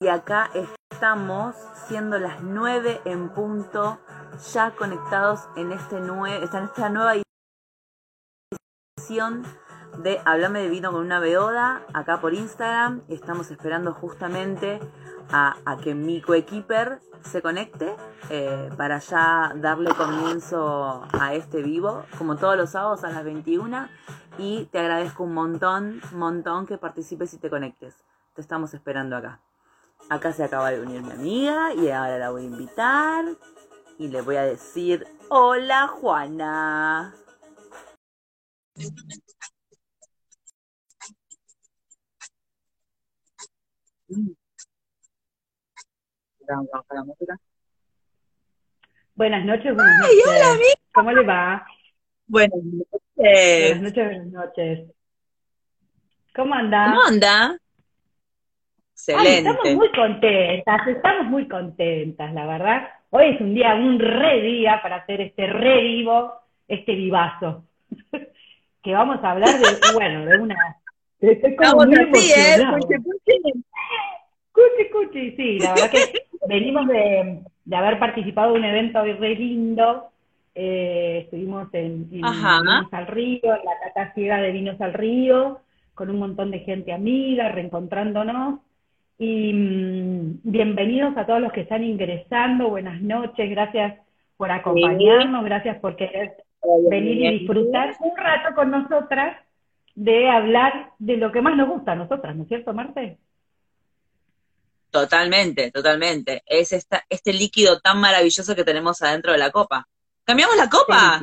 y acá estamos siendo las 9 en punto, ya conectados en, este en esta nueva edición de Hablame de Vino con una Beoda, acá por Instagram. Estamos esperando justamente a, que mi coequiper se conecte eh, para ya darle comienzo a este vivo, como todos los sábados a las 21. Y te agradezco un montón, montón que participes y te conectes. Te estamos esperando acá. Acá se acaba de unir mi amiga y ahora la voy a invitar y le voy a decir, hola Juana. Buenas noches, buenas noches. Hola, ¿Cómo le va? Buenas noches. Buenas noches, buenas noches. ¿Cómo anda? ¿Cómo anda? Excelente. estamos muy contentas, estamos muy contentas, la verdad. Hoy es un día, un re día para hacer este re vivo, este vivazo. que vamos a hablar de, bueno, de una... Estoy como muy así, ¿eh? Cuchi, cuchi, sí, la verdad que venimos de, de, haber participado de un evento re lindo. Eh, estuvimos en, en Vinos al Río, en la cata ciega de Vinos al Río, con un montón de gente amiga, reencontrándonos. Y mm, bienvenidos a todos los que están ingresando, buenas noches, gracias por acompañarnos, gracias por querer venir y disfrutar un rato con nosotras de hablar de lo que más nos gusta a nosotras, ¿no es cierto, Marte? Totalmente, totalmente. Es esta, este líquido tan maravilloso que tenemos adentro de la copa. ¿Cambiamos la copa?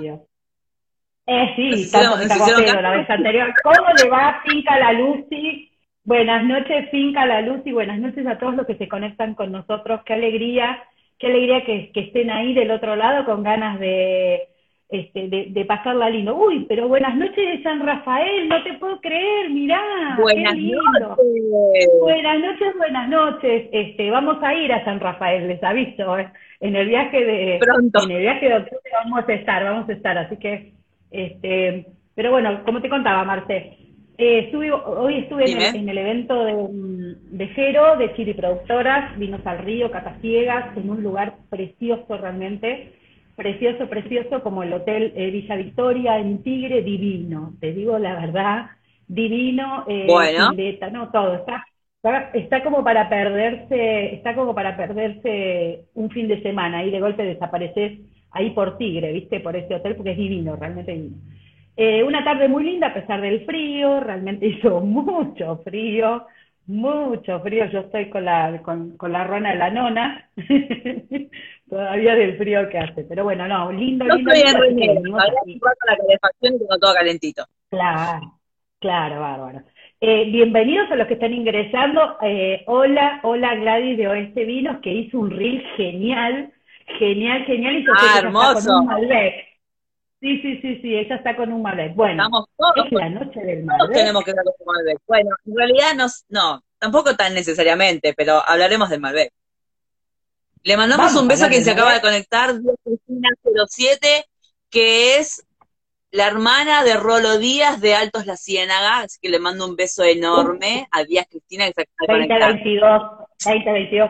Eh, sí, tanto la vez anterior. ¿Cómo le va Finca la Lucy? Buenas noches, Finca la Lucy. Buenas noches a todos los que se conectan con nosotros. Qué alegría, qué alegría que, que estén ahí del otro lado con ganas de, este, de, de, pasarla lindo. Uy, pero buenas noches de San Rafael, no te puedo creer, mirá, buenas qué lindo. Noches. Buenas noches, buenas noches. Este, vamos a ir a San Rafael, les aviso, ¿eh? en el viaje de Pronto. en el viaje de octubre vamos a estar, vamos a estar, así que este, pero bueno, como te contaba, Marce, eh, hoy estuve en el, evento de, de Jero, de Chiri Productoras, Vinos al Río, Cataciegas, en un lugar precioso realmente. Precioso, precioso, como el Hotel eh, Villa Victoria en Tigre, divino, te digo la verdad, divino, eh, bueno. no, todo, está, está, como para perderse, está como para perderse un fin de semana, y de golpe desapareces ahí por Tigre, viste, por ese hotel, porque es divino, realmente divino. Eh, una tarde muy linda a pesar del frío, realmente hizo mucho frío, mucho frío, yo estoy con la, con, con la rona de la nona, todavía del frío que hace, pero bueno, no, lindo, lindo. Estoy en la calefacción y tengo todo calentito. Claro, claro, bárbaro. Eh, bienvenidos a los que están ingresando. Eh, hola, hola Gladys de Oeste Vinos, que hizo un reel genial, genial, genial. Y ah, hermoso. Sí, sí, sí, sí, ella está con un Malbec. Bueno, Estamos todos, es la noche del Malbec. tenemos que estar con un Malbec. Bueno, en realidad no, no, tampoco tan necesariamente, pero hablaremos del Malbec. Le mandamos un beso a quien se acaba de conectar, Cristina 07, que es la hermana de Rolo Díaz de Altos La Ciénaga, así que le mando un beso enorme a Díaz Cristina que se acaba de conectar. 2022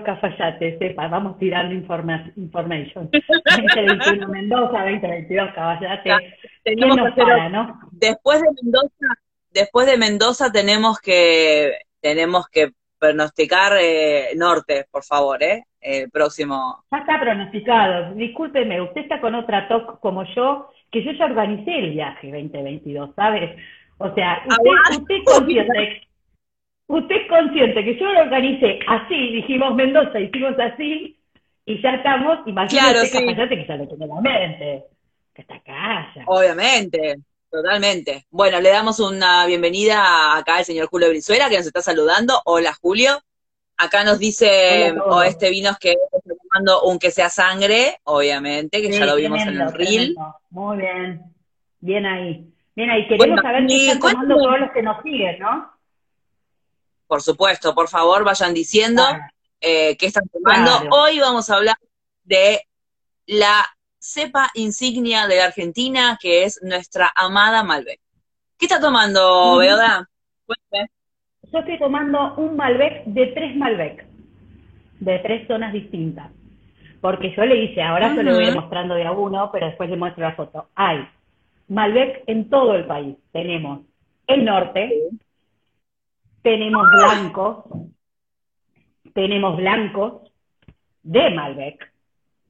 Cafayate, sepa, vamos tirando informa information. 2021 Mendoza, 2022 Cafayate. Tenemos que para, ¿no? Después de Mendoza, después de Mendoza tenemos que tenemos que pronosticar eh, norte, por favor, ¿eh? El próximo. Ya está pronosticado. Discúlpeme, usted está con otra TOC como yo, que yo ya organicé el viaje 2022, ¿sabes? O sea, usted, usted consciente, usted es consciente que yo lo organicé así, dijimos Mendoza, hicimos así, y ya estamos, imagínate claro, sí. que ya lo tiene en la mente, que está acá ya. Obviamente. Totalmente. Bueno, le damos una bienvenida acá al señor Julio Brizuela, que nos está saludando. Hola, Julio. Acá nos dice o este vinos que está tomando un que sea sangre, obviamente, que ya lo vimos en el reel. Muy bien. Bien ahí. Bien ahí. Queremos saber qué están tomando todos los que nos siguen, ¿no? Por supuesto, por favor, vayan diciendo eh, qué están tomando. Hoy vamos a hablar de la cepa insignia de la Argentina, que es nuestra amada Malbec. ¿Qué está tomando, Beoda? Yo estoy tomando un Malbec de tres Malbec. de tres zonas distintas. Porque yo le hice, ahora yo le voy mostrando de a uno, pero después le muestro la foto. Hay Malbec en todo el país. Tenemos el norte, tenemos blancos, tenemos blancos de Malbec,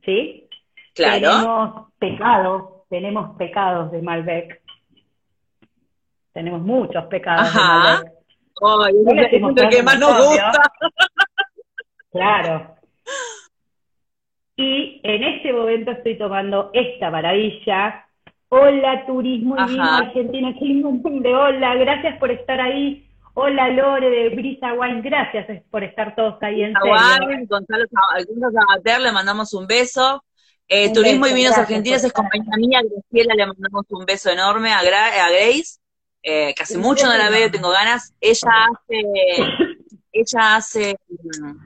¿sí? Claro. Tenemos pecados, tenemos pecados de Malbec. Tenemos muchos pecados de Malbec. Ay, es el que más nos gusta. Claro. Y en este momento estoy tomando esta maravilla. Hola, turismo y vino argentino. Qué lindo de hola. Gracias por estar ahí. Hola, Lore de Brisa Wine. Gracias por estar todos ahí en serio. Gonzalo Sabater, le mandamos un beso. Eh, turismo y Vinos Argentinos es compañía mía, Graciela, le mandamos un beso enorme a, Grace, eh, que hace mucho no la veo, tengo ganas. Ella hace ella hace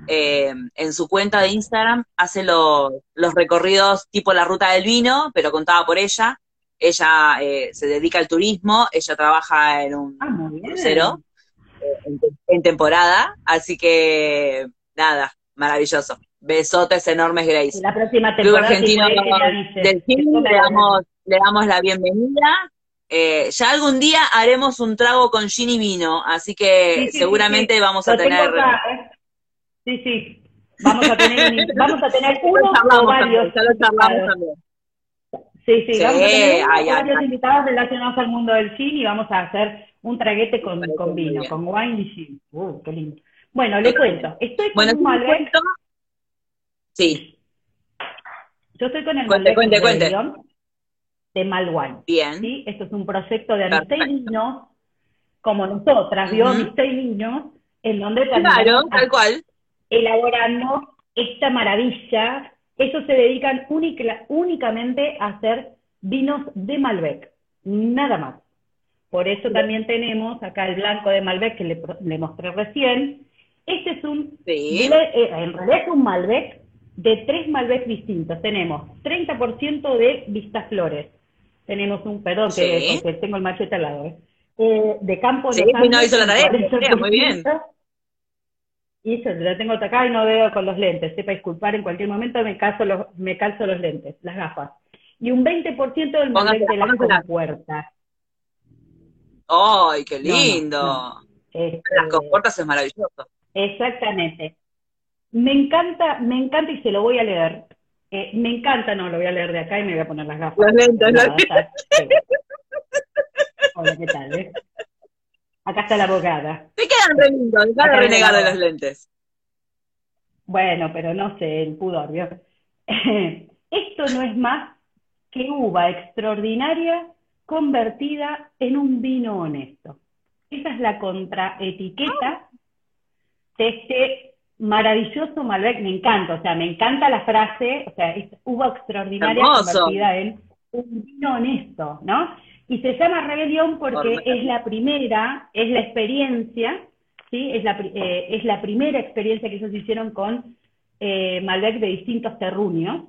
eh, en su cuenta de Instagram, hace los recorridos tipo la ruta del vino, pero contada por ella. Ella eh, se dedica al turismo, ella trabaja en un ah, crucero en, temporada, así que nada, maravilloso. Besotes enormes, Grace. La próxima temporada. Argentino del cine, le damos, le damos la bienvenida eh, ya algún día haremos un trago con gin y vino, así que seguramente vamos a tener. ¿eh? Sí, sí. Vamos a tener, vamos a tener uno o varios. Ya lo charlamos también. Sí, sí, vamos a tener varios invitados relacionados al mundo del gin y vamos a hacer un traguete con, con vino, con wine y gin. Uh, qué lindo. Bueno, le cuento. Estoy con un Malbec. Sí. Yo estoy con el cuente, Malbec. Cuente, cuente de Malwine. Bien. ¿sí? Esto es un proyecto de amistad y niños, como nosotras, amistad y niños, en donde claro, tal cual. elaborando esta maravilla. Ellos se dedican únicamente a hacer vinos de Malbec, nada más. Por eso también tenemos acá el blanco de Malbec que le, mostré recién. Este es un, sí. Eh, en realidad es un Malbec de tres Malbec distintos. Tenemos 30% de Vistaflores, tenemos un, perdón, que, tengo el machete al lado, ¿eh? eh de campo sí, de no hizo la tarea, muy bien. Y yo la tengo acá y no veo con los lentes, sepa disculpar, en cualquier momento me calzo los, me calzo los lentes, las gafas. Y un 20% del Malbec de las compuertas. ¡Ay, qué lindo! las compuertas es maravilloso. Exactamente. Me encanta, me encanta y se lo voy a leer. Eh, me encanta, no, lo voy a leer de acá y me voy a poner las gafas. Las lentes, las Hola, ¿qué tal? Eh? Acá está la abogada. Te quedan re lindos, dejar de renegar de las lentes. Bueno, pero no sé, el pudor, ¿vio? Esto no es más que uva extraordinaria convertida en un vino honesto. Esa es la contraetiqueta de este maravilloso Malbec, me encanta, o sea, me encanta la frase, o sea, es uva extraordinaria convertida en un vino honesto, ¿no? Y se llama Rebelión porque es la primera, es la experiencia, ¿sí? Es la, eh, es la primera experiencia que ellos hicieron con eh, Malbec de distintos terruños.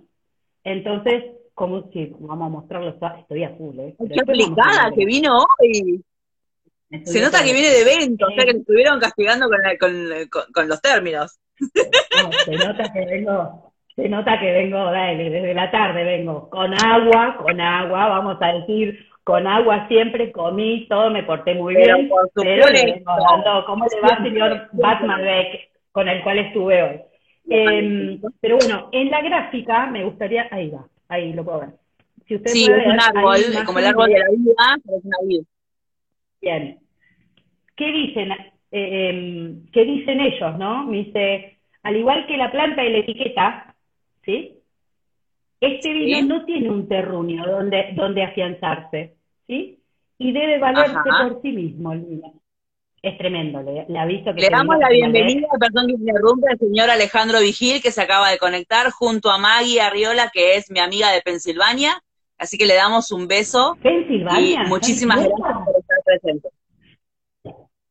Entonces, como si vamos a mostrarlo, estoy a full, ¿eh? Qué aplicada que vino hoy. Se nota que viene de evento, o sea que estuvieron castigando con, los términos. se nota que vengo, se nota que vengo, dale, desde la tarde vengo. Con agua, con agua, vamos a decir, con agua siempre comí, todo me porté muy bien, por pero ¿cómo le va señor Batman Beck, con el cual estuve hoy? Em, pero bueno, en la gráfica me gustaría, ahí va, ahí lo puedo ver. Si usted sí, es un árbol, como el árbol de la vida, pero es una vida. Bien. ¿Qué dicen, eh, em, ¿qué dicen ellos, no? Me dice, al igual que la planta y la etiqueta, ¿sí? Este vino no tiene un terruño donde, donde afianzarse, ¿sí? Y debe valerse por sí mismo el vino. Es tremendo, le, le aviso que... Le damos la bienvenida, perdón que interrumpe, al señor Alejandro Vigil, que se acaba de conectar, junto a Maggie Arriola, que es mi amiga de Pensilvania, así que le damos un beso. Pensilvania. Y muchísimas gracias por estar presente.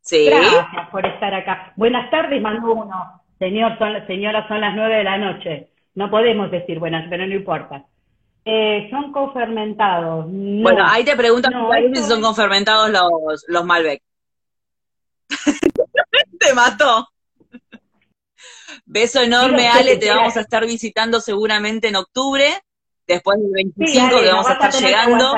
Sí. Gracias por estar acá. Buenas tardes, mando uno. Señor, son, señora, son las nueve de la noche. No podemos decir buenas, pero no importa. Eh, son confermentados. bueno, ahí te preguntan si son confermentados los, los Malbec. te mató. Beso enorme, Ale, te vamos a estar visitando seguramente en octubre, después del 25 que vamos a estar llegando.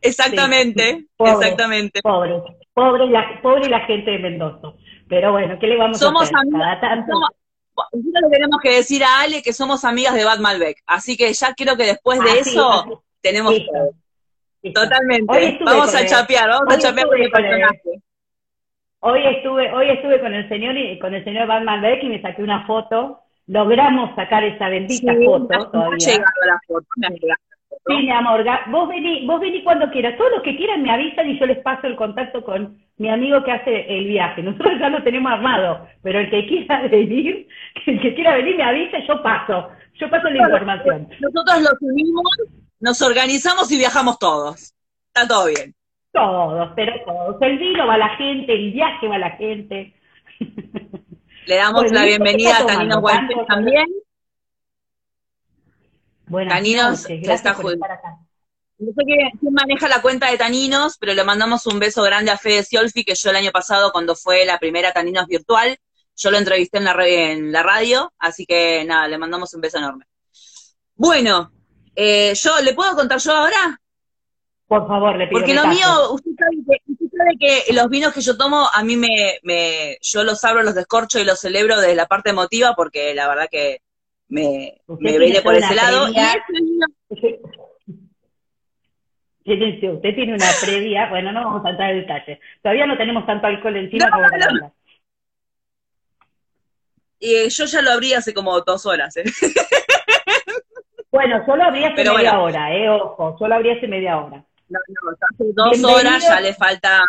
Exactamente, exactamente. Pobre, pobre la, pobre la gente de Mendoza. Pero bueno, ¿qué le vamos a hacer? Cada tanto... le tenemos que decir a Ale que somos amigas de Bad Malbec, así que ya creo que después de eso tenemos Totalmente. Vamos a chapear, vamos a chapear con el personaje. Hoy estuve, hoy estuve con el señor y con el señor Batman Beck y me saqué una foto. Logramos sacar esa bendita foto todavía. llegado la foto, Sí, mi amor, vos vení, vos vení cuando quieras. Todos los que quieran me avisan y yo les paso el contacto con mi amigo que hace el viaje. Nosotros ya lo tenemos armado, pero el que quiera venir, el que quiera venir me avisa y yo paso. Yo paso la información. Nosotros lo subimos, nos organizamos y viajamos todos. Está todo bien. Todos, pero todos. El vino va a la gente, el viaje va a la gente. Le damos la bienvenida a Taninos Guantes también. Buenas Taninos ya está No sé quién, maneja la cuenta de Taninos, pero le mandamos un beso grande a Fede Siolfi, que yo el año pasado, cuando fue la primera Taninos virtual, yo lo entrevisté en la, en la radio, así que nada, le mandamos un beso enorme. Bueno, eh, yo, ¿le puedo contar yo ahora? Por favor, le pido Porque lo mío, usted sabe, que, los vinos que yo tomo, a mí me, me, yo los abro, los descorcho y los celebro desde la parte emotiva, porque la verdad que me, me viene por ese lado. Silencio, usted tiene una previa, bueno, no vamos a entrar en detalle. Todavía no tenemos tanto alcohol encima como para Y eh, yo ya lo abrí hace como dos horas. ¿eh? Bueno, solo abrí hace media hora, eh, ojo, solo abrí hace media hora. No, no, hace dos horas ya le falta.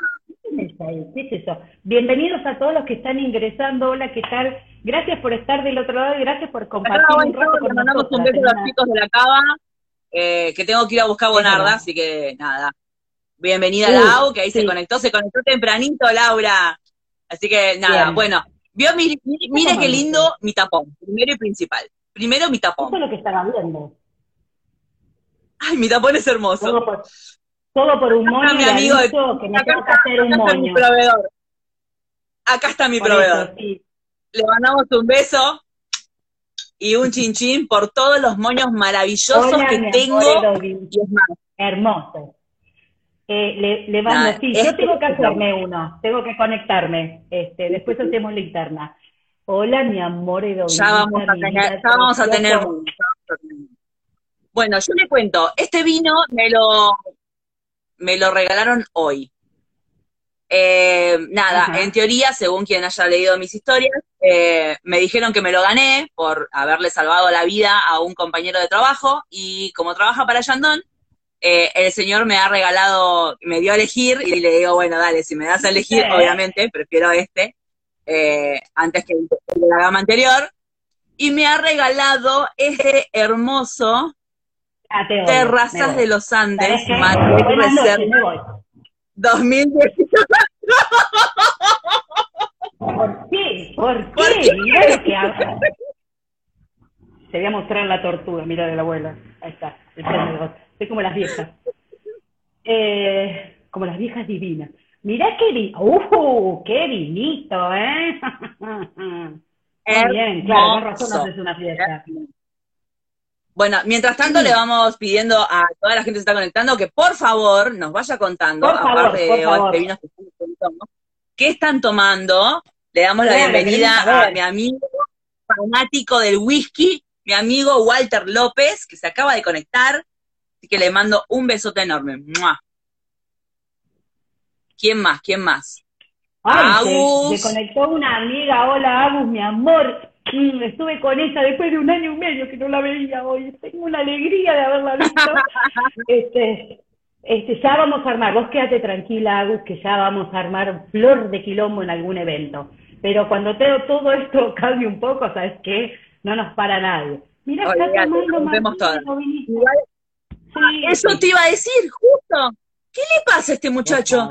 ¿Qué es eso? Bienvenidos a todos los que están ingresando. Hola, ¿qué tal? Gracias por estar del otro lado y gracias por compartir un rato con mandamos un beso a los chicos de la cava, eh, que tengo que ir a buscar Bonarda, así que nada. Bienvenida a Lau, que ahí se conectó, se conectó tempranito, Laura. Así que nada, bueno. Vio, mire, mire qué lindo mi tapón, primero y principal. Primero mi tapón. Eso es lo que estaba viendo. Ay, mi tapón es hermoso. Todo por, un moño mi amigo de, que me acá, está, hacer un moño. mi proveedor. Acá está mi proveedor. Le mandamos un beso y un chinchín por todos los moños maravillosos que tengo. Hermoso. Eh, le, le mando, sí, yo tengo que hacerme uno, tengo que conectarme, este, después hacemos linterna. Hola, mi amor Ya vamos a tener, ya vamos a tener Bueno, yo le cuento, este vino me lo, me lo regalaron hoy. Eh, nada, en teoría, según quien haya leído mis historias, eh, me dijeron que me lo gané por haberle salvado la vida a un compañero de trabajo y como trabaja para Yandón, eh, el señor me ha regalado, me dio a elegir y le digo, bueno, dale, si me das a elegir, obviamente, prefiero este, eh, antes que el de la gama anterior, y me ha regalado este hermoso ah, Terrazas de los Andes, Madrid Reserva 2018. ¿Por qué? ¿Por qué? Mira lo que hago. Te voy a mostrar la tortuga, mira de la abuela. Ahí está, Soy como las viejas. Eh, como las viejas divinas. Mirá qué ¡uh! ¡Qué vinito, eh! Muy bien, claro, con razón haces una fiesta. Bueno, mientras tanto le vamos pidiendo a toda la gente que se está conectando que por favor nos vaya contando, aparte de vinos que están qué están tomando. Le damos la bienvenida a, mi amigo fanático del whisky, mi amigo Walter López, que se acaba de conectar, así que le mando un besote enorme. ¿Quién más? ¿Quién más? Agus. Se, conectó una amiga. Hola, Agus, mi amor. Mm, estuve con ella después de un año y medio que no la veía hoy. Tengo una alegría de haberla visto. este, este, ya vamos a armar. Vos quédate tranquila, Agus, que ya vamos a armar flor de quilombo en algún evento. Pero cuando todo esto cambie un poco, ¿sabes qué? No nos para nadie. Mira, está tomando Eso te iba a decir, justo. ¿Qué le pasa a este muchacho?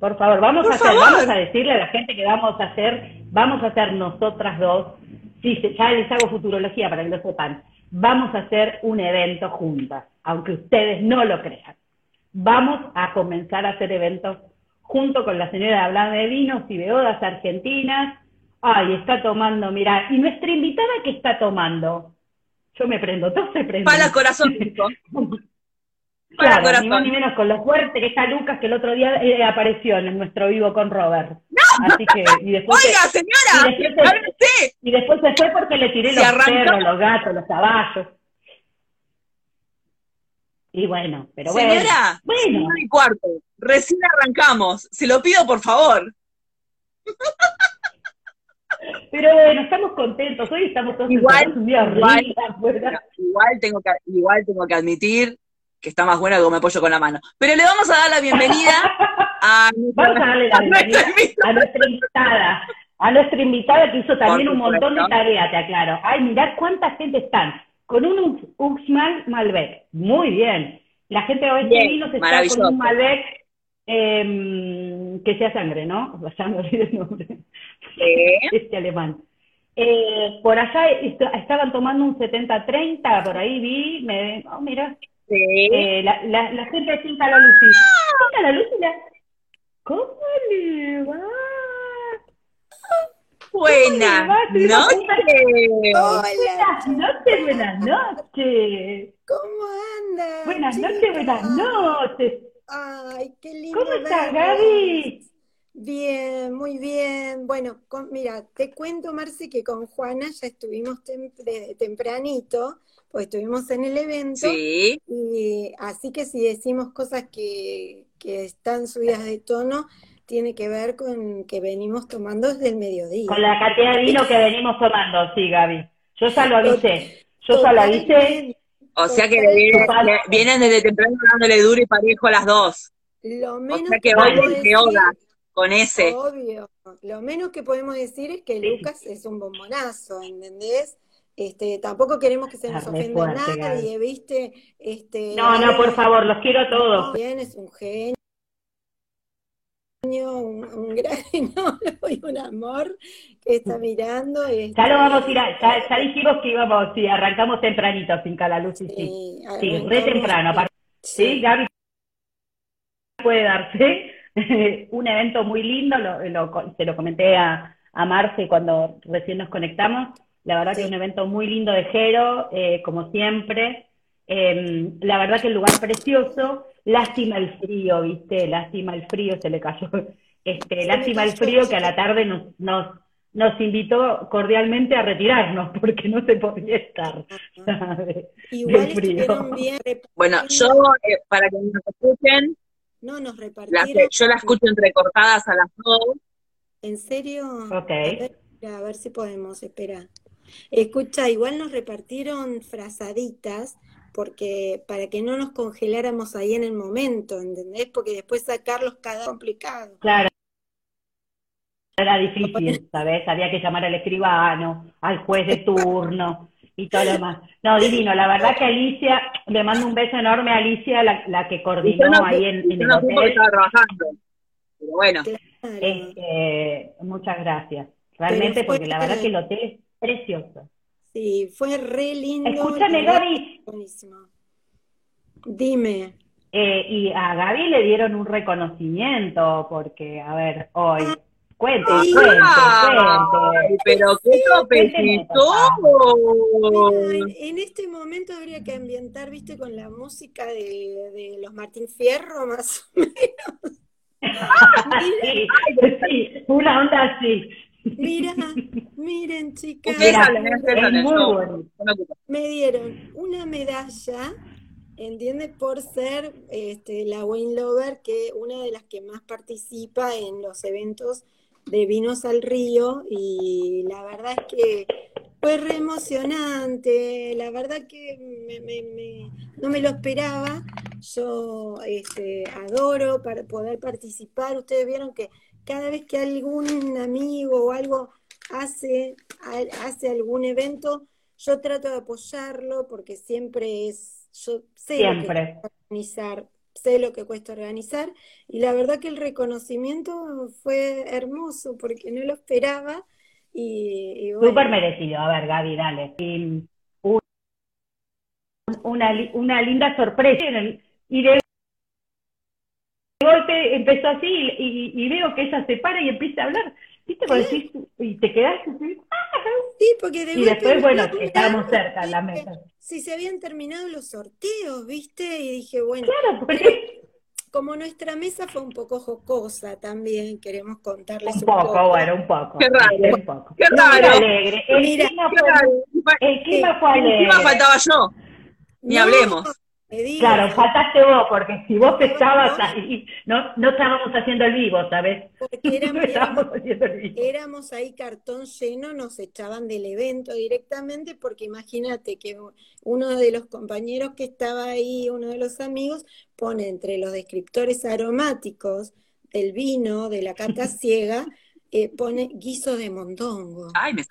Por favor, vamos a hacer, vamos a decirle a la gente que vamos a hacer, vamos a hacer nosotras dos, sí, ya les hago futurología para que lo sepan, vamos a hacer un evento juntas, aunque ustedes no lo crean. Vamos a comenzar a hacer eventos junto con la señora hablando de vinos y beodas argentinas. Ay, está tomando, mira, y nuestra invitada que está tomando. Yo me prendo, todo se prende. Para corazón. Claro, ni más ni menos con lo fuerte que está Lucas, que el otro día eh, apareció en nuestro vivo con Robert. Así que, y después Oiga, señora, y después, se, y después se fue porque le tiré los perros, los gatos, los caballos. Y bueno, pero bueno. Señora, bueno. mi cuarto, recién arrancamos. Se lo pido, por favor. Pero bueno, estamos contentos. Hoy estamos todos igual, un día igual, igual, tengo que, igual tengo que admitir que está más buena que me apoyo con la mano. Pero le vamos a dar la bienvenida a, vamos a darle la bienvenida a nuestra invitada. A nuestra invitada que hizo también un montón de tareas, te aclaro. Ay, mirad cuánta gente están con un Uxmal Malbec. Muy bien. La gente de este vino se está con un Malbec eh, que sea sangre, ¿no? Ya me olvidé el nombre. Este alemán. Eh, por allá estaban tomando un 70-30, por ahí vi, me, oh, mira, eh, la, la, la, gente de Cinta la Lucy. Cinta la Lucy, ¿cómo le va? Buenas noches. Buenas noches, buenas noches. ¿Cómo andas? Buenas noches, buenas noches. Ay, qué lindo. ¿Cómo estás, Gaby? Bien, muy bien. Bueno, mira, te cuento, Marci, que con Juana ya estuvimos desde tempranito pues estuvimos en el evento. Sí. Y así que si decimos cosas que, que están subidas de tono, tiene que ver con que venimos tomando desde el mediodía. Con la cantidad de vino que venimos tomando, sí, Gaby. Yo ya lo avisé. Yo ya lo avisé. O sea que vienen, desde temprano dándole duro y parejo a las dos. Lo menos o sea que hoy que oda con ese. Obvio. Lo menos que podemos decir es que Lucas es un bombonazo, ¿entendés? Este, tampoco queremos que se nos ofenda nadie, ¿viste? Este, no, no, por favor, los quiero a todos. Bien, es un genio, un, un gran y un amor que está mirando. Este, ya lo vamos a ir, ya, dijimos que íbamos, sí, arrancamos tempranito, sin la luz, sí, sí, sí, re temprano. Sí, Gaby puede darse un evento muy lindo, se lo comenté a, a Marce cuando recién nos conectamos la verdad que es un evento muy lindo de Jero, eh, como siempre. Em, la verdad que el lugar precioso. Lástima el frío, ¿viste? Lástima el frío, se le cayó. Este, lástima el frío que a la tarde nos, nos, nos invitó cordialmente a retirarnos porque no se podía estar. Igual frío. Bien bueno, yo, eh, para que nos escuchen, no nos repartieron. yo la escucho entrecortadas a las dos. ¿En serio? Ok. A ver, si podemos, esperar. Escucha, igual nos repartieron frazaditas porque para que no nos congeláramos ahí en el momento, ¿entendés? Porque después sacarlos cada complicado. Claro. Era difícil, ¿sabes? Había que llamar al escribano, al juez de turno y todo lo demás. No, divino, la verdad que Alicia, le mando un beso enorme a Alicia, la, que coordinó ahí en, en el hotel. Estaba trabajando. Pero bueno. Este, muchas gracias. Realmente, porque la verdad que el hotel Precioso. Sí, fue re lindo. Escúchame, Gaby. Buenísimo. Dime. Eh, y a Gaby le dieron un reconocimiento, porque, a ver, hoy. Cuente, cuente, cuente. Pero qué topecito. En este momento habría que ambientar, viste, con la música de, de los Martín Fierro, más o menos. sí, sí, una onda así. Mira, miren chicas. Me dieron una medalla, ¿entiendes? Por ser este, la Wayne Lover, que una de las que más participa en los eventos de Vinos al Río. Y la verdad es que fue re emocionante. La verdad que no me lo esperaba. Yo este, adoro para poder participar. Ustedes vieron que cada vez que algún amigo o algo hace, hace algún evento, yo trato de apoyarlo porque siempre es, yo sé lo que cuesta organizar, sé lo que cuesta organizar, y la verdad que el reconocimiento fue hermoso porque no lo esperaba. Y, Súper merecido, a ver Gaby, dale. una, una linda sorpresa y de golpe empezó así y, veo que ella se para y empieza a hablar. ¿Viste? y te quedaste así. Sí, porque de Y después, bueno, estábamos cerca en la mesa. Si se habían terminado los sorteos, ¿viste? Y dije, bueno. Claro, porque como nuestra mesa fue un poco jocosa también, queremos contarles un, un poco, bueno, un poco. Qué raro. Un poco. Qué raro. alegre. El Mira, clima fue, el clima fue alegre. El faltaba yo. Ni hablemos. Claro, faltaste vos, porque si vos estabas ahí, no, no estábamos haciendo el vivo, ¿sabes? Porque éramos, ahí cartón lleno, nos echaban del evento directamente, porque imagínate que uno de los compañeros que estaba ahí, uno de los amigos, pone entre los descriptores aromáticos del vino, de la cata ciega, eh, pone guiso de mondongo. Ay, me...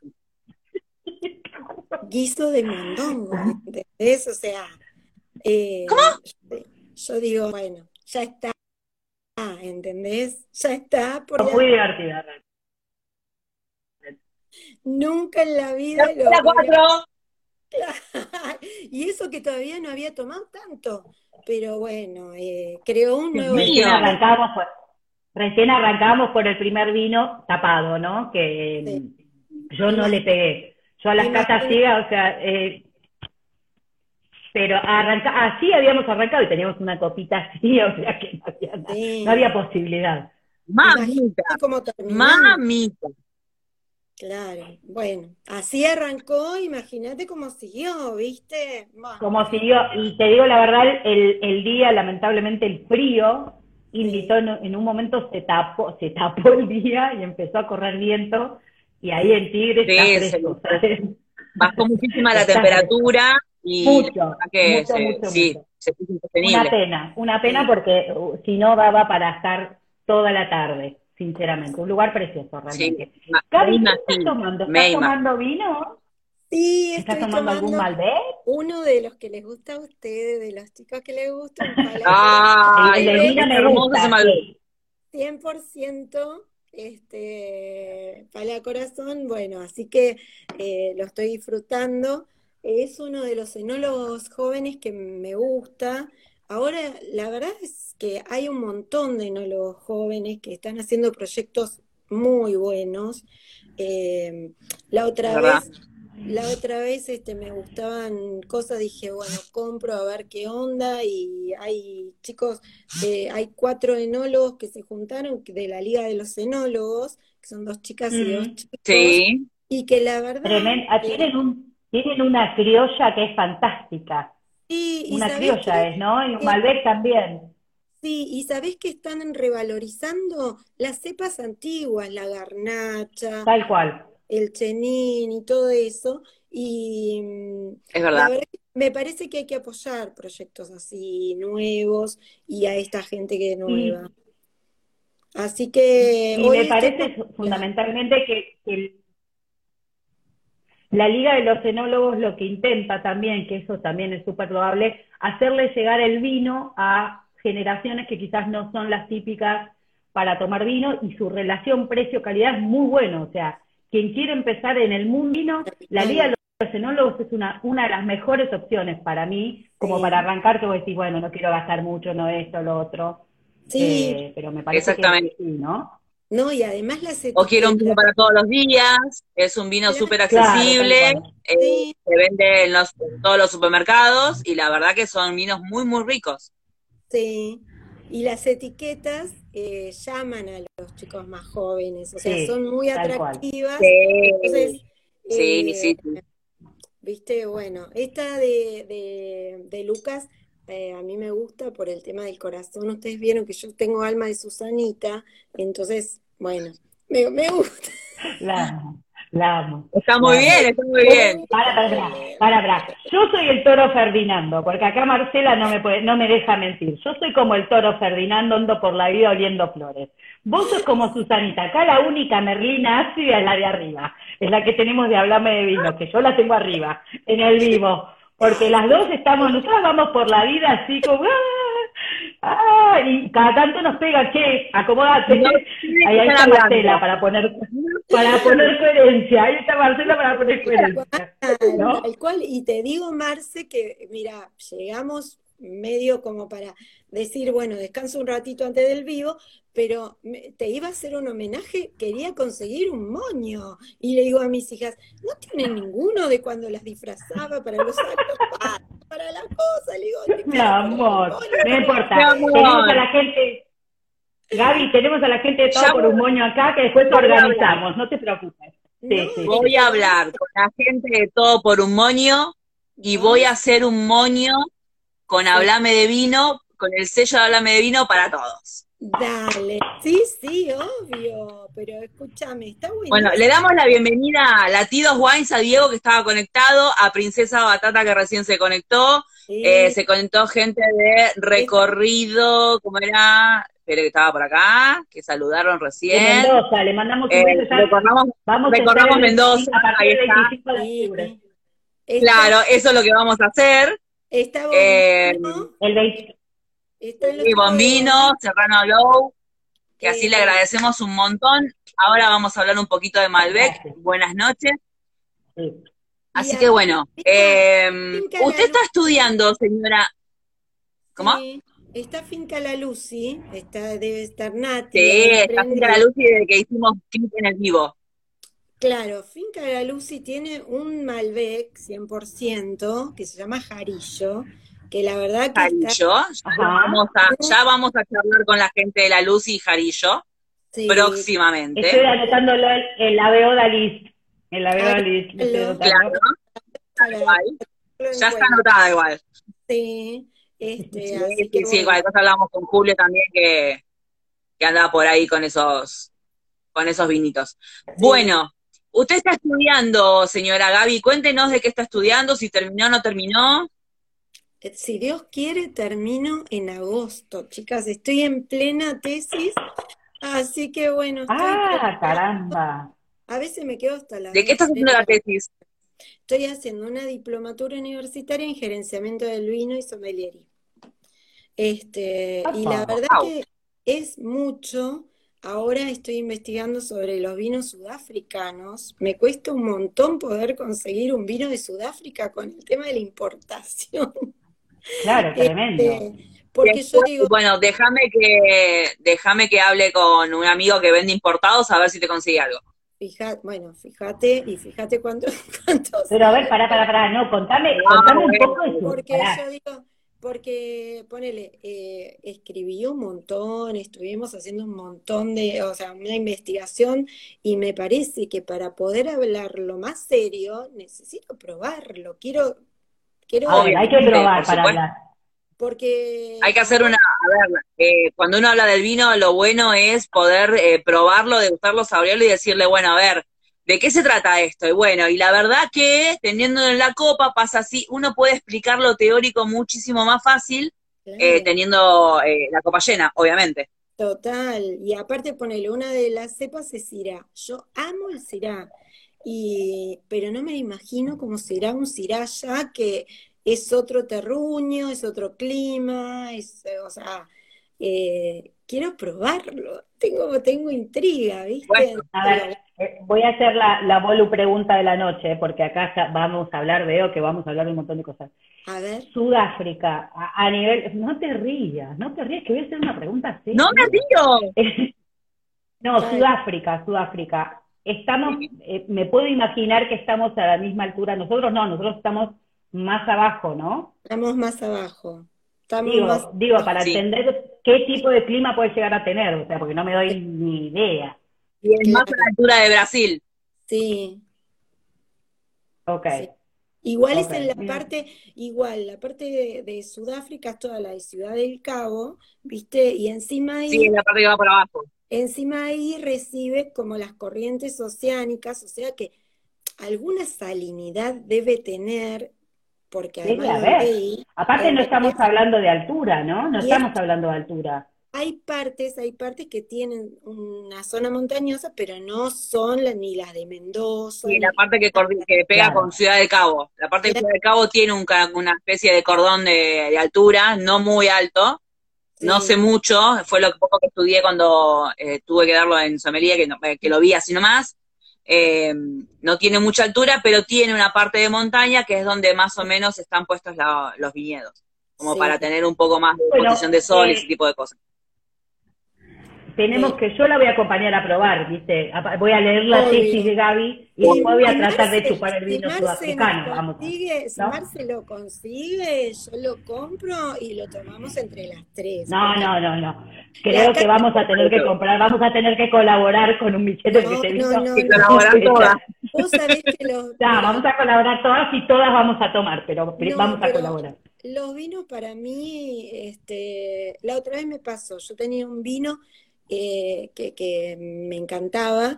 Guiso de mondongo, ¿entendés? O sea eh, ¿Cómo? Yo digo, bueno, ya está, ¿entendés? Ya está. Porque muy divertida. Nunca en la vida lo cuatro. Y eso que todavía no había tomado tanto. Pero bueno, eh, creó un nuevo. Recién arrancamos, por, recién arrancamos por el primer vino tapado, ¿no? Que yo no le pegué. Yo a las catas ciegas, o sea, eh, pero arranca, así habíamos arrancado y teníamos una copita así, o sea que no había, no había posibilidad. Mamita, mamita. Claro, bueno, así arrancó, imagínate cómo siguió, ¿viste? Cómo siguió, y te digo la verdad, el, el día, lamentablemente el frío, invitó, en, un momento se tapó, se tapó el día y empezó a correr viento, y ahí en Tigre está fresco, Bajó muchísima la temperatura y mucho, que sí, Una pena, una pena porque uh, si no daba para estar toda la tarde, sinceramente. Un lugar precioso realmente. Sí, ¿estás tomando? ¿Estás tomando vino? Sí, ¿Estás tomando, algún Malbec? Uno de los que les gusta a ustedes, de los chicos que les gusta. ah, el, el vino me gusta. 100% este, pala corazón, bueno, así que eh, lo estoy disfrutando. Es uno de los enólogos jóvenes que me gusta. Ahora, la verdad es que hay un montón de enólogos jóvenes que están haciendo proyectos muy buenos. Eh, la otra vez, la otra vez este, me gustaban cosas, dije, bueno, compro a ver qué onda. Y hay chicos, eh, hay cuatro enólogos que se juntaron de la Liga de los Enólogos, que son dos chicas y dos chicos. Sí. Y que la verdad. Ah, tienen un tienen una criolla que es fantástica. Sí, una criolla es, ¿no? Y un Malbec también. Sí, y sabés que están revalorizando las cepas antiguas, la garnacha. Tal cual. El chenín y todo eso. Y es verdad. me parece que hay que apoyar proyectos así nuevos y a esta gente que es nueva. Así que. Y me parece fundamentalmente que, que la Liga de los Enólogos lo que intenta también, que eso también es súper probable, hacerle llegar el vino a generaciones que quizás no son las típicas para tomar vino y su relación precio-calidad es muy bueno. O sea, quien quiere empezar en el mundo vino, la Liga de los Enólogos es una, una de las mejores opciones para mí, como para arrancar, te voy a decir, bueno, no quiero gastar mucho, no esto, lo otro. Sí, eh, pero me parece que sí, ¿no? No, y además las O quiero un vino para todos los días, es un vino súper accesible, eh, se vende en, todos los supermercados y la verdad que son vinos muy, muy ricos. Sí, y las etiquetas eh, llaman a los chicos más jóvenes, o sea, son muy atractivas. Sí, sí, sí, eh, Viste, bueno, esta de, de, de Lucas eh, a mí me gusta por el tema del corazón. Ustedes vieron que yo tengo alma de Susanita, entonces, bueno, me, gusta. La amo, la amo. Está muy bien, está muy bien. Para, para, para, para, Yo soy el toro Ferdinando, porque acá Marcela no me, puede, no me deja mentir. Yo soy como el toro Ferdinando, ando por la vida oliendo flores. Vos sos como Susanita, acá la única Merlina ácida es la de arriba, es la que tenemos de hablarme de vino, que yo la tengo arriba, en el vivo. Porque las dos estamos, nosotros vamos por la vida así como, ¡ah! ¡ah! y cada tanto nos pega, che, acomódate. ahí, está Marcela para poner, para poner coherencia, ahí está Marcela para poner coherencia. cual, y te digo, Marce, que mira, llegamos medio como para decir, bueno, descanso un ratito antes del vivo, pero te iba a hacer un homenaje, quería conseguir un moño. Y le digo a mis hijas, no tienen ninguno de cuando las disfrazaba para los actos, para la cosa. Le digo, mi amor, no importa. Tenemos a la gente, Gaby, tenemos a la gente de todo por un moño acá que después organizamos, no te preocupes. voy a hablar con la gente de todo por un moño y voy a hacer un moño con Hablame de Vino, con el sello de Hablame de Vino para todos. Dale, sí, sí, obvio, pero escúchame, está bueno. Bueno, le damos la bienvenida a Latidos Wines, a Diego que estaba conectado, a Princesa Batata que recién se conectó, eh, se conectó gente de recorrido, ¿cómo era? Espero que estaba por acá, que saludaron recién. Mendoza, le mandamos un eh, recordamos, vamos recordamos Mendoza, ahí está. Claro, eso es lo que vamos a hacer. Está eh, el 20 y Bombino, Serrano Low, que así le agradecemos un montón. Ahora vamos a hablar un poquito de Malbec. Buenas noches. Así que bueno, em, usted está estudiando, señora. ¿Cómo? Está Finca La Lucy, está, debe estar Nati. Sí, está Finca La Lucy desde que hicimos clip en el vivo. Claro, Finca La Lucy tiene un Malbec 100% que se llama Jarillo, que la verdad que Jarillo, ya, vamos a, ya vamos a charlar con la gente de la Luz y Jarillo próximamente. Estoy anotándolo en la Beoda List. En la Beoda List. Claro. Ya está anotada igual. Sí. Este, sí, sí, sí, cosa hablamos con Julio también que, que andaba por ahí con esos, con esos vinitos. Bueno, usted está estudiando, señora Gaby, cuéntenos de qué está estudiando, si terminó o no terminó. Eh, si Dios quiere, termino en agosto, chicas. Estoy en plena tesis, así que bueno. ah, caramba. A veces me quedo hasta la. ¿De qué estás haciendo la tesis? Estoy haciendo una diplomatura universitaria en gerenciamiento del vino y sommeliería. Este, y la verdad que es mucho. Ahora estoy investigando sobre los vinos sudafricanos. Me cuesta un montón poder conseguir un vino de Sudáfrica con el tema de la importación. Claro, este, tremendo. porque yo digo, bueno, déjame que déjame que hable con un amigo que vende importados a ver si te consigue algo. Fíjate, bueno, fíjate y fíjate cuánto, cuántos. Pero a ver, pará, pará, pará, no, contame, contame un poco de Porque yo digo, porque, ponele, eh, escribí un montón, estuvimos haciendo un montón de, o sea, una investigación y me parece que para poder hablarlo más serio necesito probarlo, quiero hay que probar para hablar. Porque... Hay que hacer una, a ver, eh, cuando uno habla del vino, lo bueno es poder eh, probarlo, degustarlo, saborearlo y decirle, bueno, a ver, ¿de qué se trata esto? Y bueno, y la verdad que teniendo en la copa pasa así, uno puede explicar lo teórico muchísimo más fácil eh, teniendo la copa llena, obviamente. Total, y aparte ponele, una de las cepas es Syrah. Yo amo el Syrah. Y, pero no me imagino cómo será un Ciraya que es otro terruño, es otro clima, es, o sea, eh, quiero probarlo, tengo, tengo intriga, ¿viste? a ver, eh, voy a hacer la, la bolu pregunta de la noche, porque acá vamos a hablar, veo que vamos a hablar de un montón de cosas. A ver. Sudáfrica, a, nivel, no te rías, no te rías, que voy a hacer una pregunta así. No me río. no, Sudáfrica, Sudáfrica estamos, eh, me puedo imaginar que estamos a la misma altura, nosotros no, nosotros estamos más abajo, ¿no? Estamos más abajo. digo, para entender qué tipo de clima puede llegar a tener, o sea, porque no me doy ni idea. Y es más a la altura de Brasil. Sí. Ok. Igual es en la parte, igual, la parte de, de, Sudáfrica es toda la de Ciudad del Cabo, ¿viste? Y encima ahí... Sí, en la parte que va por abajo. Encima ahí recibe como las corrientes oceánicas, o sea que alguna salinidad debe tener, porque además Aparte no estamos hablando de altura, ¿no? No estamos hablando de altura. Hay partes, hay partes que tienen una zona montañosa, pero no son ni las de Mendoza. Sí, la parte que, pega con Ciudad de Cabo. La parte de Ciudad de Cabo tiene una especie de cordón de altura, no muy alto, no sé mucho, fue lo poco que estudié cuando eh, tuve que darlo en somería, que, eh, que lo vi así nomás. Eh, no tiene mucha altura, pero tiene una parte de montaña que es donde más o menos están puestos los viñedos. como para tener un poco más de exposición de sol y eh, ese tipo de cosas tenemos que, yo la voy a acompañar a probar, ¿viste? Voy a leer la tesis de Gaby y después voy a tratar de chupar el vino sudafricano. Vamos, Si Marce lo consigue, yo lo compro y lo tomamos entre las tres. No, no, no, no. Creo que vamos a tener que comprar, vamos a tener que colaborar con un billete que se no, no, colaborar todas. Vamos a colaborar todas y todas vamos a tomar, pero vamos a colaborar. Los vinos para mí, este, la otra vez me pasó, yo tenía un vino eh, que, me encantaba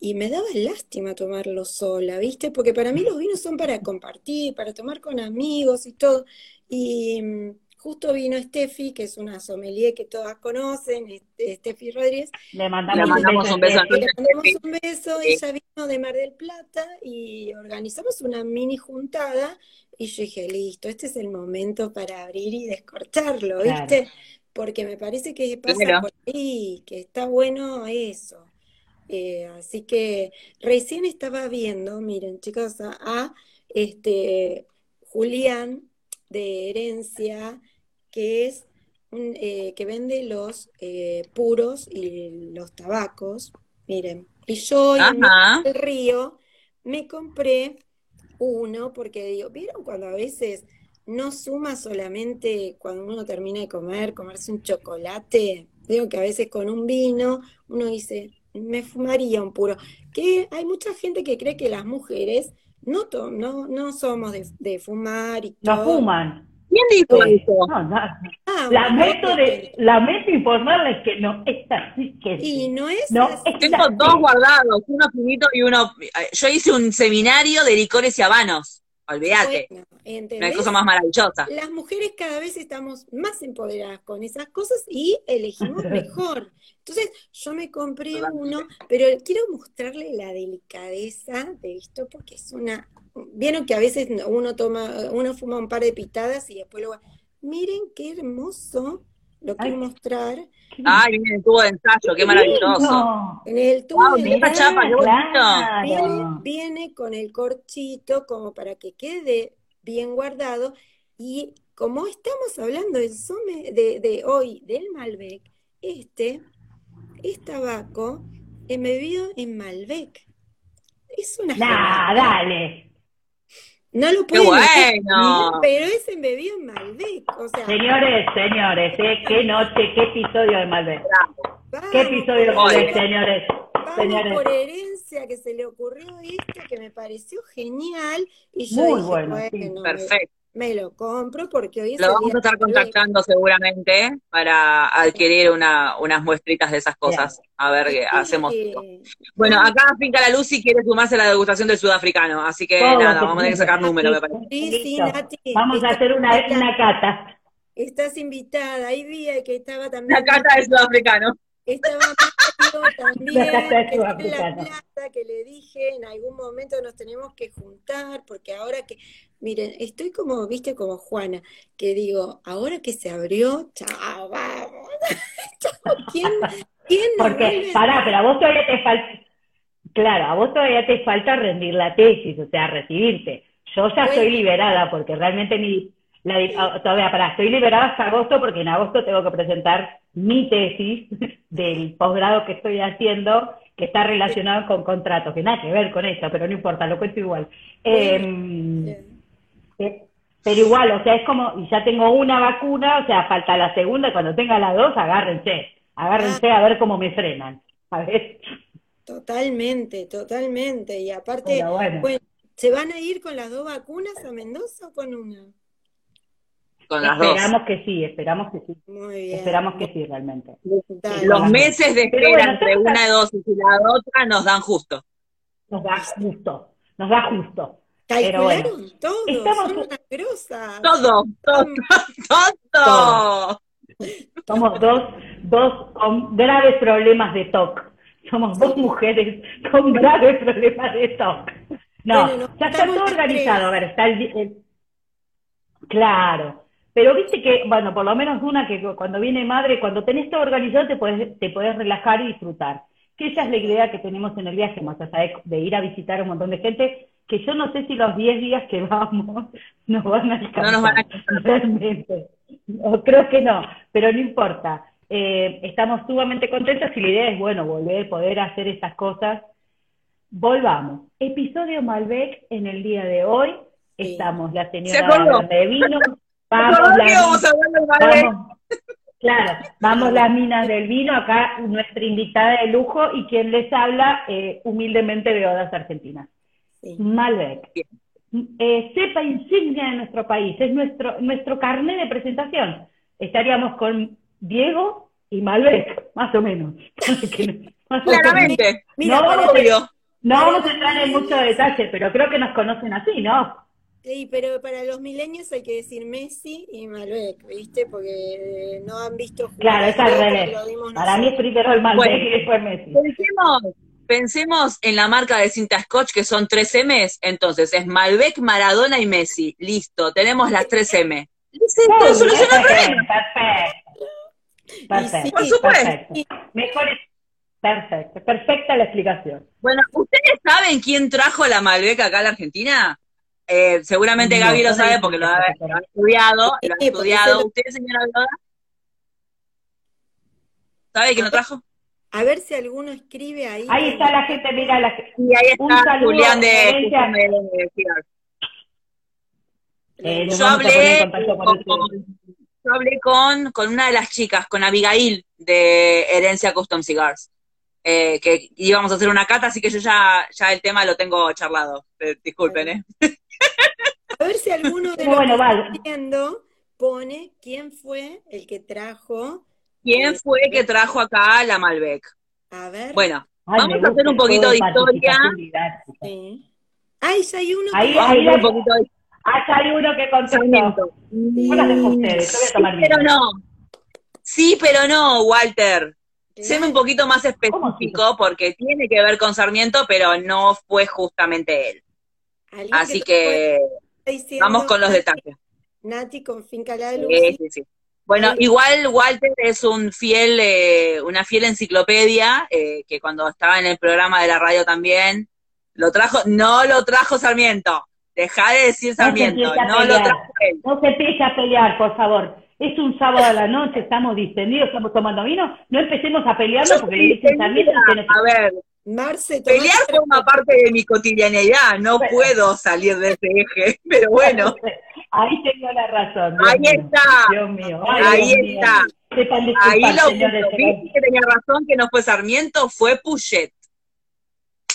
y me daba lástima tomarlo sola, ¿viste? Porque para mí los vinos son para compartir, para tomar con amigos y todo. Y mm, justo vino Steffi, que es una sommelier que todas conocen, Steffi Rodríguez. Le mandamos, un beso. Le mandamos un beso, ella vino de Mar del Plata y organizamos una mini juntada y yo dije, listo, este es el momento para abrir y descortarlo, ¿viste? Porque me parece que pasa por ahí, que está bueno eso. Eh, así que recién estaba viendo, miren chicos, a, este Julián de Herencia, que es un, eh, que vende los eh, puros y los tabacos. Miren, y yo en el río me compré uno porque digo, ¿vieron cuando a veces no suma solamente cuando uno termina de comer, comerse un chocolate. Digo que a veces con un vino uno dice, me fumaría un puro. Que hay mucha gente que cree que las mujeres no, no, no somos de, fumar y No fuman. ¿Quién dijo eso? No, no. Ah, lamento, de, lamento informarles que no es así que Y no es no, Tengo dos guardados, uno finito y uno... Yo hice un seminario de licores y habanos. Olvídate. no hay cosa más maravillosa. Las mujeres cada vez estamos más empoderadas con esas cosas y elegimos mejor. Entonces, yo me compré uno, pero quiero mostrarle la delicadeza de esto porque es una. Vieron que a veces uno toma, uno fuma un par de pitadas y después lo. Miren qué hermoso lo quiero mostrar. Ay, en el tubo de ensayo, qué maravilloso. En el tubo de ensayo. Viene, con el corchito como para que quede bien guardado. Y como estamos hablando del de, de hoy del Malbec, este es tabaco embebido en Malbec. Es una. Nah, dale. No lo pueden bueno. pero es embebido en Malbec. O sea, señores, señores, ¿eh? qué noche, qué episodio de Malbec. qué episodio de Malbec, señores. Vamos señores. por herencia que se le ocurrió esto, que me pareció genial. Y yo Muy dije, bueno, bueno perfecto me lo compro porque hoy es Lo vamos a estar contactando seguramente para adquirir una, unas muestritas de esas cosas. A ver qué hacemos. Bueno, acá Finca la Luz si quiere sumarse a la degustación del sudafricano, así que nada, vamos a tener que sacar número, me parece. Sí, sí, Nati. Vamos a hacer una, una cata. Estás invitada, ahí vi que estaba también. La cata del sudafricano. Estaba también, que la plata, que le dije, en algún momento nos tenemos que juntar, porque ahora que Miren, estoy como, viste, como Juana, que digo, ahora que se abrió, chao, vamos. ¿Quién, quién Porque, pará, pero a vos todavía te falta, claro, a vos todavía te falta rendir la tesis, o sea, recibirte. Yo ya estoy liberada, porque realmente mi, la, todavía, pará, estoy liberada hasta agosto, porque en agosto tengo que presentar mi tesis del posgrado que estoy haciendo, que está relacionado con contratos, que nada que ver con eso, pero no importa, lo cuento igual. Eh, pero igual, o sea, es como, y ya tengo una vacuna, o sea, falta la segunda, cuando tenga la dos, agárrense, agárrense a ver cómo me frenan, a ver. Totalmente, totalmente, y aparte, bueno. ¿se van a ir con las dos vacunas a Mendoza o con una? Con las esperamos que sí, esperamos que sí. Muy bien. Esperamos que sí, realmente. Los meses de espera entre una dosis y la otra nos dan justo. Nos da justo, nos da justo. Calcularon todo, Estamos... Todo, todo, todo. Somos dos, dos con graves problemas de TOC. Somos dos mujeres con graves problemas de TOC. No, ya está todo organizado. A ver, está el, Claro. Pero viste que, bueno, por lo menos una que cuando viene madre, cuando tenés todo organizado te puedes te podés relajar y disfrutar. Que esa es la idea que tenemos en el viaje, más allá de ir a visitar a un montón de gente, que yo no sé si los 10 días que vamos nos van a alcanzar. No nos van a alcanzar. Realmente. No, creo que no, pero no importa. Eh, estamos sumamente contentos y la idea es, bueno, volver, poder hacer estas cosas. Volvamos. Episodio Malbec en el día de hoy. Estamos la señora de vino. Vamos, vamos, claro, vamos las minas del vino. Acá nuestra invitada de lujo y quien les habla eh, humildemente de Odas Argentinas. Malbec. Eh, cepa insignia de nuestro país, es nuestro, nuestro carnet de presentación. Estaríamos con Diego y Malbec, más o menos. Claramente, no, vamos, no vamos a entrar en mucho detalle, pero creo que nos conocen así, ¿no? Sí, pero para los milenios hay que decir Messi y Malbec, ¿viste? Porque no han visto Claro, es al revés. Para mí es primero el Malbec y después Messi. Pensemos, en la marca de cinta Scotch que son 3 M's, entonces es Malbec, Maradona y Messi. Listo, tenemos las 3 M. Listo, Perfecto. Perfecto. Por supuesto. Mejor Perfecto, perfecta la explicación. Bueno, ¿ustedes saben quién trajo la Malbec acá a la Argentina? Eh, seguramente Gaby lo sabe porque lo ha, estudiado, lo ha estudiado. ¿Usted, señora Loda? ¿Sabe quién lo trajo? A ver si alguno escribe ahí. Ahí está la gente, mira, la gente. Y ahí está Julián de, eh, yo, hablé con, yo hablé con, con una de las chicas, con Abigail de Herencia Custom Cigars. Eh, que íbamos a hacer una cata, así que yo ya, ya el tema lo tengo charlado. Eh, disculpen, ¿eh? A ver si alguno de los bueno, viendo pone quién fue el que trajo. ¿Quién fue el que trajo acá la Malbec? A ver. Bueno, vamos a hacer un poquito de historia. Sí. Ay, ya hay uno ahí, que... Ahí, un poquito de... Hay uno que contestó. Sí. ustedes, sí, pero no. Sí, pero no, Walter. Séme un poquito más específico porque tiene que ver con Sarmiento, pero no fue justamente él. Así que, vamos con los detalles. Nati con Finca La Luz. Sí, sí, sí. Bueno, igual Walter es un fiel, eh, una fiel enciclopedia, eh, que cuando estaba en el programa de la radio también, lo trajo, no lo trajo Sarmiento, deja de decir Sarmiento, no, lo trajo él. No se empiece a pelear, por favor es un sábado a la noche, estamos distendidos, estamos tomando vino, no empecemos a pelearnos porque le dicen también A ver, Marce, pelear forma parte de mi cotidianeidad, no puedo salir de ese eje, pero bueno. Ahí tengo la razón. ahí está. Dios mío. ahí está. Ahí lo viste que tenía razón que no fue Sarmiento, fue Puget.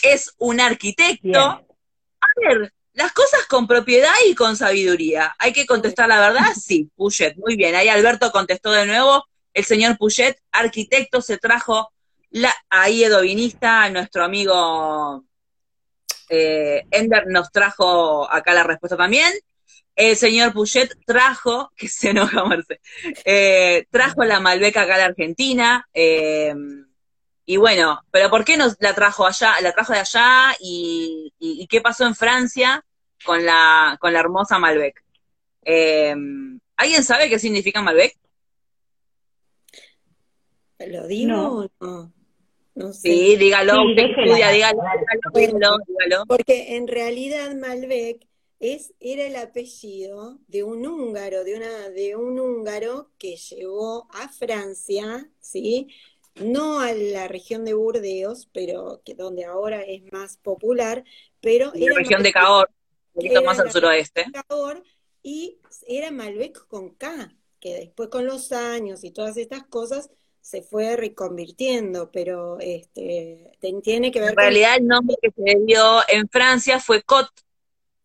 Es un arquitecto. A ver, las cosas con propiedad y con sabiduría. ¿Hay que contestar la verdad? Sí, Puget, muy bien. Ahí Alberto contestó de nuevo. El señor Puget, arquitecto, se trajo la, ahí edovinista, nuestro amigo eh, Ender nos trajo acá la respuesta también. El señor Puget trajo, que se enoja Marce, eh, trajo la Malbec acá a la Argentina. Eh, y bueno, pero ¿por qué nos la trajo allá, la trajo de allá y, qué pasó en Francia con la, con la hermosa Malbec? Eh, ¿Alguien sabe qué significa Malbec? ¿Lo digo no. no? Sé. Sí, dígalo, estudia, dígalo, dígalo, dígalo, Porque en realidad Malbec es, era el apellido de un húngaro, de una, de un húngaro que llegó a Francia, ¿sí? no a la región de Burdeos, pero que donde ahora es más popular, pero la región de Cahors, un poquito más al suroeste. y era Malbec con K, que después con los años y todas estas cosas se fue reconvirtiendo, pero este tiene que ver en realidad el nombre que se dio en Francia fue Cot,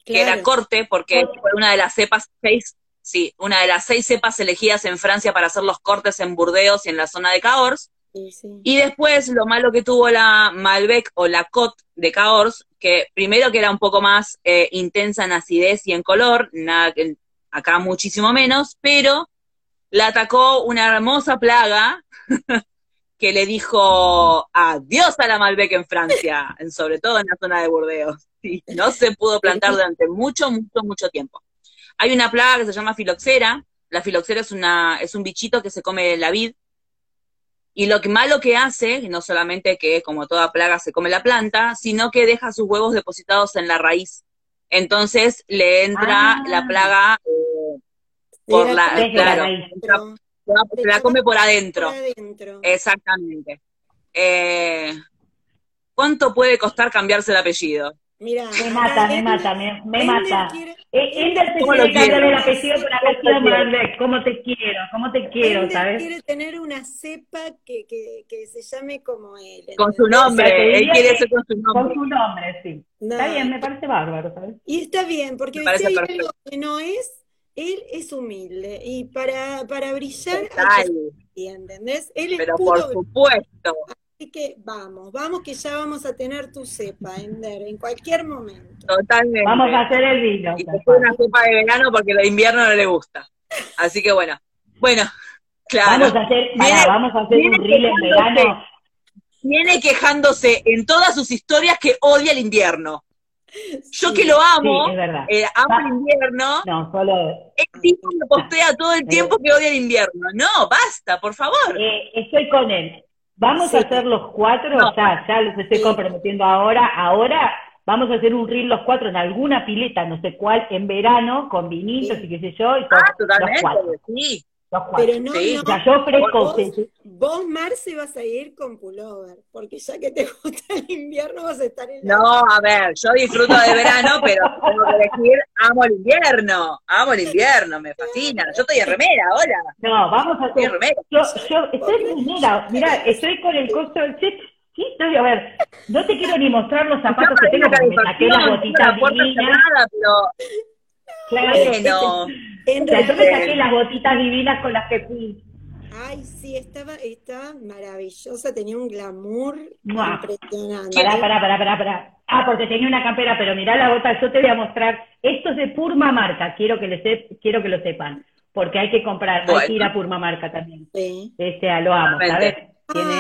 que era corte, porque fue una de las cepas seis, sí, una de las seis cepas elegidas en Francia para hacer los cortes en Burdeos y en la zona de Cahors. Y después lo malo que tuvo la Malbec o la Cot de Cahors, que primero que era un poco más eh, intensa en acidez y en color, nada, acá muchísimo menos, pero la atacó una hermosa plaga que le dijo adiós a la Malbec en Francia, sobre todo en la zona de Burdeos. Y no se pudo plantar durante mucho, mucho, mucho tiempo. Hay una plaga que se llama filoxera. La filoxera es, una, es un bichito que se come la vid y lo que malo que hace, no solamente que como toda plaga se come la planta, sino que deja sus huevos depositados en la raíz entonces le entra Ah. la plaga eh, por la, claro, la entra- la- se la come por adentro. Por adentro. Exactamente. Eh, ¿Cuánto puede costar cambiarse el apellido? Mira, Me mata, me mata, me, me mata. Eh, Ender te ¿Cómo quiere cambiar el apellido por apellido Malbec. ¿Cómo te quiero? ¿Cómo te quiero, Ender sabes? quiere tener una cepa que, que, que se llame como él. Con su ¿entendés? O sea, nombre, él quiere ser con su Con nombre. su nombre, sí. No. Está bien, me parece bárbaro, ¿sabes? Y está bien, porque Me si parece hay algo que no es, él es humilde. Y para, para brillar que ¿entendés? Él es pero puro por supuesto. Así que vamos, vamos que ya vamos a tener tu cepa, Ender, en cualquier momento. Totalmente. Vamos a hacer el vino. y cual. una cepa de verano porque de invierno no le gusta. Así que bueno. Bueno, claro. Vamos a hacer, vamos a hacer un reel en verano. Viene quejándose en todas sus historias que odia el invierno. Yo Sí. que lo amo, Sí, eh, amo el invierno, No, solo el tipo me postea todo el tiempo que odia el invierno. No, basta, por favor. eh, estoy con él. Vamos Sí. a hacer los cuatro, No. ya, ya los estoy comprometiendo ahora. Ahora vamos a hacer un reel los cuatro en alguna pileta, no sé cuál, en verano, con vinitos y qué sé yo, y con Ah, los totalmente, cuatro. sí. Los. Pero no, Sí, no, O sea, yo ofrezco vos, sí, vos, Marce, vas a ir con pullover, porque ya que te gusta el invierno vas a estar en la... No, a ver, yo disfruto de verano, pero tengo que decir, amo el invierno, amo el invierno, me fascina. Yo estoy en remera, hola, No, vamos a estoy en hacer. remera. Yo, yo estoy, mira, mira, estoy con el costo del check. Sí, estoy, a ver, no te quiero ni mostrar los zapatos que tengo porque me saqué las botitas la puerta divinas. cerrada, pero Claro. bueno, sea, yo me realidad- saqué las botitas divinas con las que fui. Ay, sí, estaba, estaba maravillosa, tenía un glamour Mua. impresionante. Pará, pará, pará, pará, pará. Ah, porque tenía una campera, pero mirá la bota, yo te voy a mostrar. Esto es de Purma Marca, quiero que, le sep- quiero que lo sepan. Porque hay que comprar, hay que Bueno. ir a Purma Marca también. Sí. Este, a lo amo, ¿sabes? Tiene,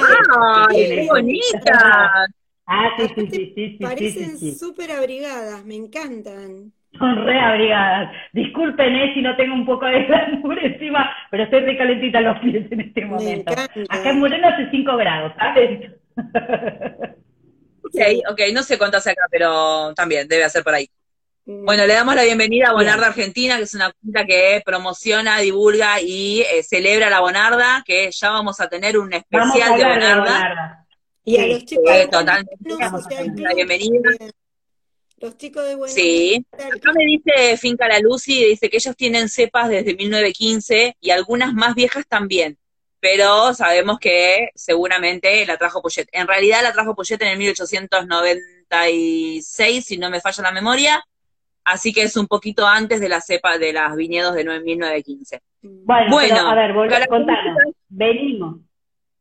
¡ay, tiene- qué bonita! Ah, sí, sí, sí, sí, sí, sí, Parecen sí, sí. súper abrigadas, me encantan. Son re abrigadas. Disculpen eh, si no tengo un poco de glamour encima, pero estoy re calentita los pies en este Me momento. Acá en Moreno hace 5 grados, ¿sabes? Ok, ok, no sé cuánto hace acá, pero también debe hacer por ahí. Mm, Bueno, le damos la bienvenida a Bonarda Argentina, que es una cuenta que promociona, divulga y eh, celebra la Bonarda, que ya vamos a tener un Vamos a especial de hablar de Bonarda. Bonarda. Y a Sí, los chicos eh, totalmente. La bienvenida. Los chicos de Buenos Sí. Acá me dice Finca La Lucy, dice que ellos tienen cepas desde 1915 y algunas más viejas también, pero sabemos que seguramente la trajo Poyet. En realidad la trajo Poyet en el 1896, si no me falla la memoria, así que es un poquito antes de la cepa de las viñedos de 1915. Bueno, Bueno, pero, a ver, vol- características- contanos. Venimos.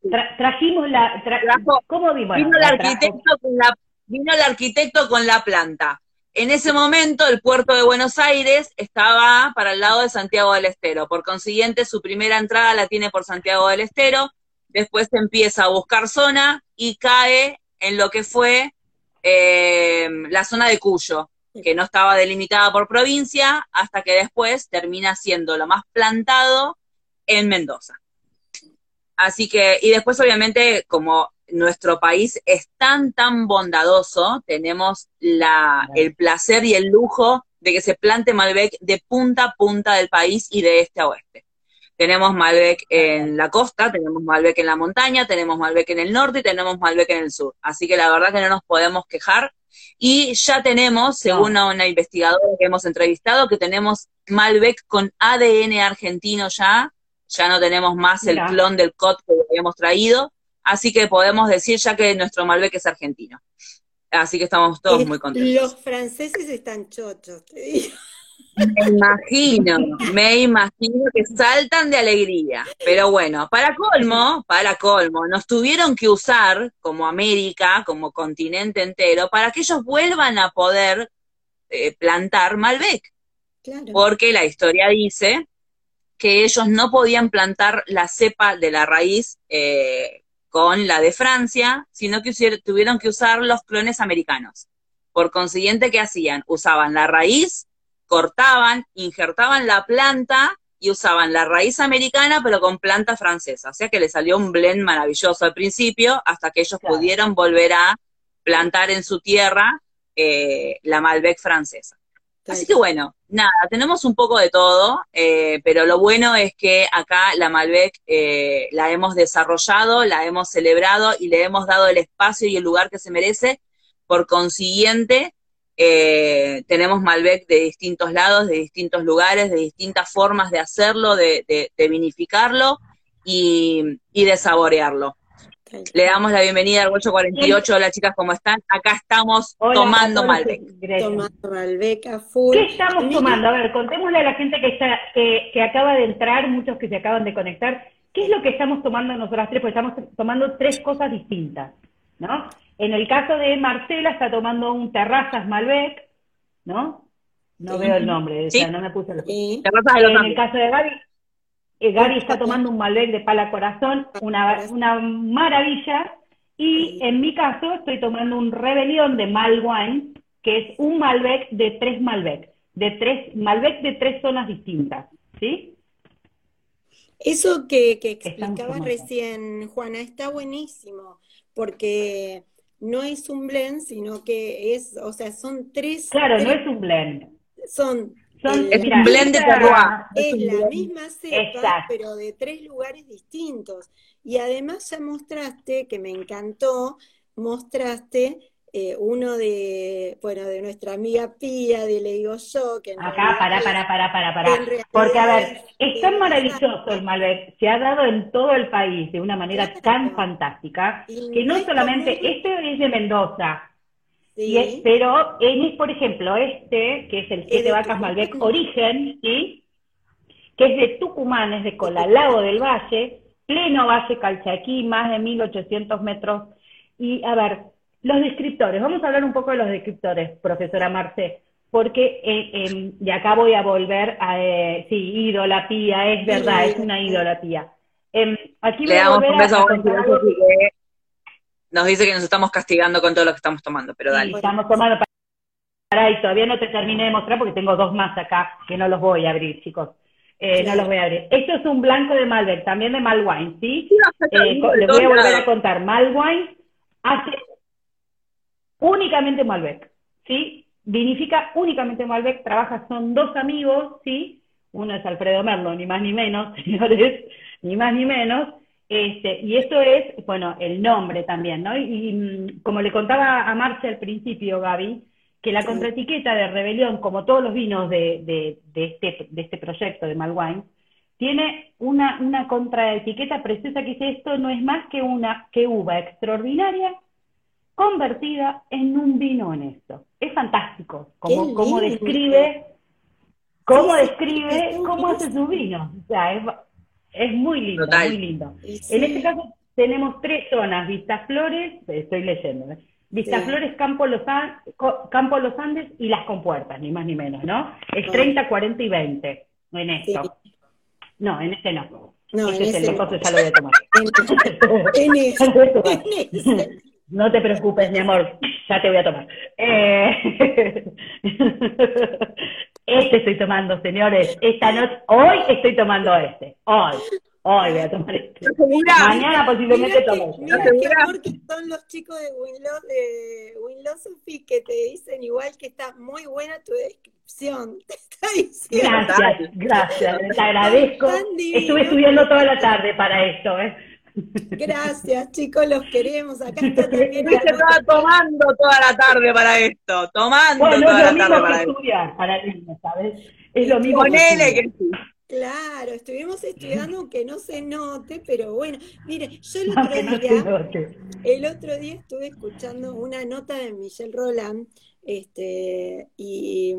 Tra- trajimos la. tra- Trajo- ¿Cómo vimos? Vino el arquitecto con la, vino el arquitecto con la planta. En ese momento el puerto de Buenos Aires estaba para el lado de Santiago del Estero. Por consiguiente, su primera entrada la tiene por Santiago del Estero. Después empieza a buscar zona y cae en lo que fue eh, la zona de Cuyo, que no estaba delimitada por provincia, hasta que después termina siendo lo más plantado en Mendoza. Así que, y después obviamente, como nuestro país es tan, tan bondadoso, tenemos la, el placer y el lujo de que se plante Malbec de punta a punta del país y de este a oeste. Tenemos Malbec en la costa, tenemos Malbec en la montaña, tenemos Malbec en el norte y tenemos Malbec en el sur. Así que la verdad que no nos podemos quejar. Y ya tenemos, según una investigadora que hemos entrevistado, que tenemos Malbec con ADN argentino ya, ya no tenemos más el Mira. clon del COT que habíamos traído, así que podemos decir ya que nuestro Malbec es argentino. Así que estamos todos muy contentos. Los franceses están chochos, te digo. Me imagino, me imagino que saltan de alegría. Pero bueno, para colmo, para colmo, nos tuvieron que usar como América, como continente entero, para que ellos vuelvan a poder eh, plantar Malbec. Claro. Porque la historia dice que ellos no podían plantar la cepa de la raíz eh, con la de Francia, sino que tuvieron que usar los clones americanos. Por consiguiente, ¿qué hacían? Usaban la raíz, cortaban, injertaban la planta y usaban la raíz americana, pero con planta francesa. O sea que le salió un blend maravilloso al principio, hasta que ellos Claro. pudieron volver a plantar en su tierra eh, la Malbec francesa. Así que bueno, nada, tenemos un poco de todo, eh, pero lo bueno es que acá la Malbec eh, la hemos desarrollado, la hemos celebrado y le hemos dado el espacio y el lugar que se merece. Por consiguiente, eh, tenemos Malbec de distintos lados, de distintos lugares, de distintas formas de hacerlo, de, vinificarlo y de saborearlo. Le damos la bienvenida al 848. Hola chicas, ¿cómo están? Acá estamos tomando Malbec. Tomando Malbec a full. ¿Qué estamos tomando? A ver, contémosle a la gente que, está, que, acaba de entrar, muchos que se acaban de conectar, ¿qué es lo que estamos tomando nosotras tres? Porque estamos tomando tres cosas distintas, ¿no? En el caso de Marcela está tomando un Terrazas Malbec, ¿no? No veo el nombre, o sea, no me puse los... Terrazas de los En el caso de Gaby, eh, Gaby está tomando un Malbec de pala corazón, una, una maravilla. Y en mi caso estoy tomando un Rebelión de Malwine, que es un Malbec de tres Malbec, de tres Malbec de tres zonas distintas, ¿sí? Eso que, que explicaba recién, Juana, está buenísimo, porque no es un blend, sino que es, o sea, son tres. Claro, no es un blend. Son es un blend de terroir. Es la misma cepa, pero de tres lugares distintos. Y además ya mostraste, que me encantó, mostraste eh, uno de, bueno, de nuestra amiga Pía, de Le digo yo, que Acá, para, para, para, para, para. Porque, a ver, es tan maravilloso el Malbec, se ha dado en todo el país de una manera tan fantástica, que no solamente, este es de Mendoza, pero, en, por ejemplo, este, que es el Siete Vacas Malbec Origen, ¿sí? que es de Tucumán, es de Colalao del Valle, pleno Valle Calchaquí, más de 1800 metros. Y a ver, los descriptores, vamos a hablar un poco de los descriptores, profesora Marce, porque eh, em, de acá voy a volver a, eh, sí, idolatía, es verdad, es una idolatía. Em, aquí voy a volver a, nos dice que nos estamos castigando con todo lo que estamos tomando, pero dale. Estamos tomando para y todavía no te terminé de mostrar porque tengo dos más acá que no los voy a abrir, chicos. Eh, no los voy a abrir. Esto es un blanco de Malbec, también de Malwine, ¿sí? Eh, les voy a volver a contar. Malwine hace únicamente Malbec, ¿sí? Vinifica únicamente Malbec, trabaja, son dos amigos, ¿sí? Uno es Alfredo Merlo, ni más ni menos, señores, ni más ni menos, este, y esto es, bueno, el nombre también, ¿no? Y, mm, como le contaba a Marcia al principio, Gaby, que la contraetiqueta de Rebelión, como todos los vinos de, de, este, de este proyecto de Malwine, tiene una, una contraetiqueta preciosa que dice esto no es más que una que uva extraordinaria convertida en un vino honesto. Es fantástico, como, como describe, cómo describe, cómo hace su vino. O sea, es, es muy lindo, muy lindo. En este caso tenemos tres zonas, Flores, estoy leyendo, ¿eh? Vistaflores, Campo Los, Campo Los Andes y Las Compuertas, ni más ni menos, ¿no? Es 30, 40 y 20 en esto. No, en este no. No, este es el no. ya lo voy a tomar. En, este. No te preocupes, mi amor, ya te voy a tomar. Eh... Este estoy tomando, señores. Esta noche, hoy estoy tomando este. Hoy. Hoy voy a tomar este. Mañana posiblemente tomo este. Mira qué amor que son los chicos de Winlosophy que te dicen igual que está muy buena tu descripción. Te está diciendo. Gracias, gracias. Te agradezco. Estuve estudiando toda la tarde para esto, ¿eh? Gracias, chicos, los queremos. Acá está también. Se estaba tomando toda la tarde para esto, tomando toda la tarde para ¿sabes? Es lo mismo. Ponele que sí. Claro, estuvimos estudiando aunque no se note, pero bueno, mire, yo el otro día, el otro día estuve escuchando una nota de Michel Roland, este, y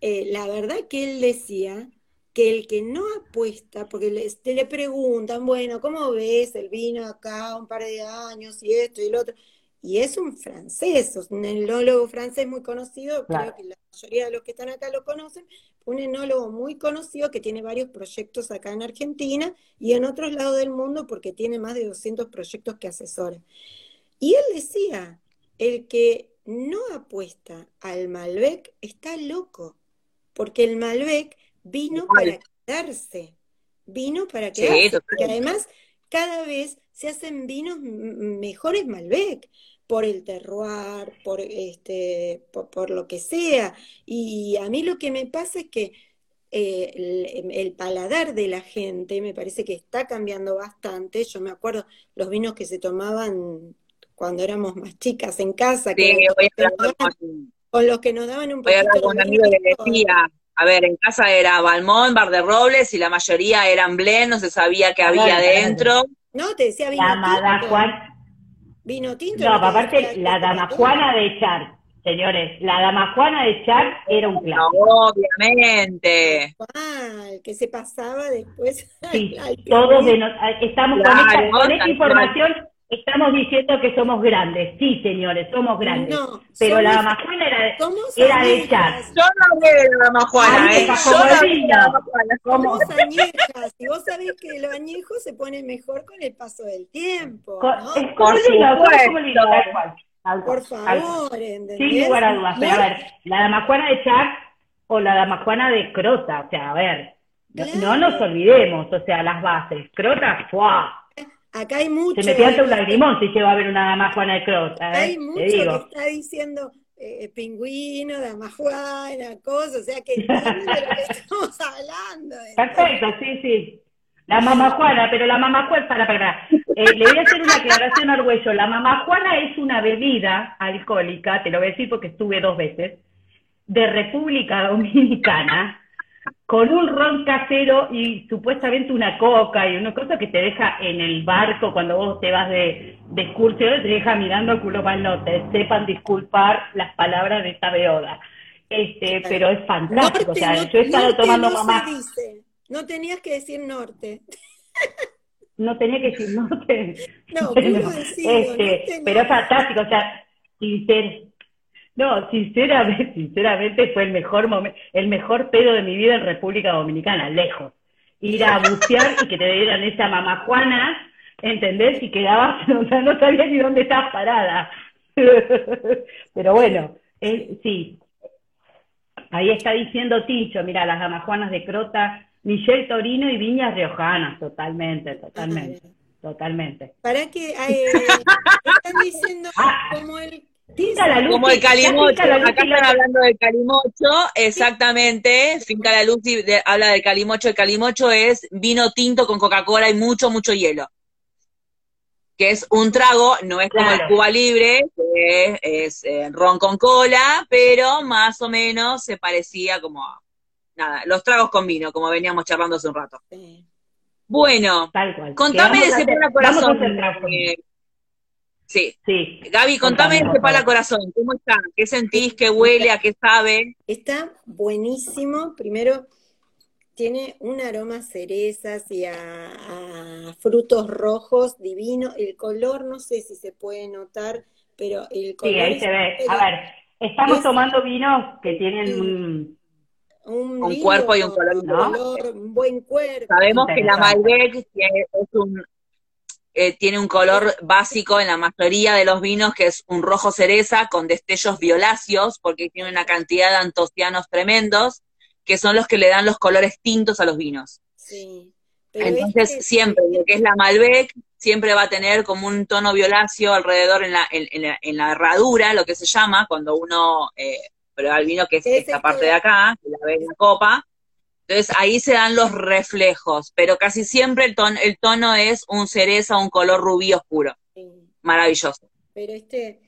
eh, la verdad que él decía que el que no apuesta, porque le, le preguntan, bueno, ¿cómo ves el vino acá un par de años y esto y lo otro? Y es un francés, un enólogo francés muy conocido, creo que la mayoría de los que están acá lo conocen, un enólogo muy conocido que tiene varios proyectos acá en Argentina y en otros lados del mundo porque tiene más de 200 proyectos que asesora. Y él decía, el que no apuesta al Malbec está loco, porque el Malbec vino para quedarse, vino para quedarse, porque además cada vez se hacen vinos mejores Malbec, por el terroir, por, este, por, lo que sea. Y a mí lo que me pasa es que eh, el, paladar de la gente me parece que está cambiando bastante. Yo me acuerdo los vinos que se tomaban cuando éramos más chicas en casa, con, los que nos daban un poquito... Voy a con un amigo que decía, a ver, en casa era Balmón, Bar de Robles y la mayoría eran Blend, no se sabía qué había dentro. No, te decía vino Vino tinto. No, aparte, la dama Juana de Char, señores, la dama Juana de Char era un clásico. obviamente. ¿Cuál? Que se pasaba después. Sí, todos de estamos con esta, información. Estamos diciendo que somos grandes, sí, señores, somos grandes. No, pero la dama Juana era, era de Char. Yo no hablé de la dama Juana, ¿eh? Yo no hablé de la. Somos añejas, y vos sabés que lo añejo se pone mejor con el paso del tiempo. ¿no? Es como Por favor, ¿entendés? Sin lugar a dudas, pero a ver, la dama Juana de Char o la dama Juana de Crota, o sea, a ver, no nos olvidemos, o sea, las bases. Crota, ¡fuah! Acá hay mucho. Se me pianta un lagrimón si lleva a ver una dama Juana de Crota. ¿eh? Hay mucho que está diciendo eh, pingüino, dama Juana, cosas, o sea que de lo que estamos hablando. Perfecto, sí, sí. La mamá Juana, pero la mamá Juana, para, para. Eh, le voy a hacer una aclaración al hueso. La mamá Juana es una bebida alcohólica, te lo voy a decir porque estuve dos veces, de República Dominicana, con un ron casero y supuestamente una coca y una cosa que te deja en el barco cuando vos te vas de, de excursión, te deja mirando culo te Sepan disculpar las palabras de esta beoda. Este, pero es fantástico. o sea, yo he estado tomando mamá. No tenías que decir norte. No tenía que decir norte. No, este, pero es fantástico, o sea, no, sinceramente, sinceramente fue el mejor momento, el mejor pedo de mi vida en República Dominicana, lejos. Ir a bucear y que te dieran esa mamajuana, ¿entendés? Y quedabas, o sea, no sabías ni dónde estabas parada. Pero bueno, eh, sí. Ahí está diciendo Tincho, mira, las damajuanas de Crota, Michelle Torino y Viñas Riojanas, totalmente, totalmente, totalmente. ¿Para qué? Eh, están diciendo ah. como el como el calimocho, acá están hablando del calimocho, exactamente, Finca la Luz habla del calimocho, el calimocho es vino tinto con Coca-Cola y mucho, mucho hielo. Que es un trago, no es como el Cuba Libre, que es, eh, ron con cola, pero más o menos se parecía como, nada, los tragos con vino, como veníamos charlando hace un rato. Bueno, contame de ese corazón. Sí. sí. Gaby, contame este pala corazón, ¿cómo está? ¿Qué sentís? ¿Qué huele? ¿A qué sabe? Está buenísimo. Primero, tiene un aroma a cerezas y a, frutos rojos divino. El color, no sé si se puede notar, pero el color. Sí, ahí se ve. A ver, estamos tomando vinos que tienen un. Un, cuerpo y un color, un buen cuerpo. Sabemos que la Malbec es un, eh, tiene un color básico en la mayoría de los vinos, que es un rojo cereza con destellos violáceos, porque tiene una cantidad de antocianos tremendos, que son los que le dan los colores tintos a los vinos. Sí. Entonces, siempre, lo que es la Malbec, siempre va a tener como un tono violáceo alrededor en la, en, la, herradura, lo que se llama, cuando uno eh, prueba el vino, que es esta parte de acá, que la ve en la copa, entonces ahí se dan los reflejos, pero casi siempre el, tono, el tono es un cereza, un color rubí oscuro. Maravilloso. Pero este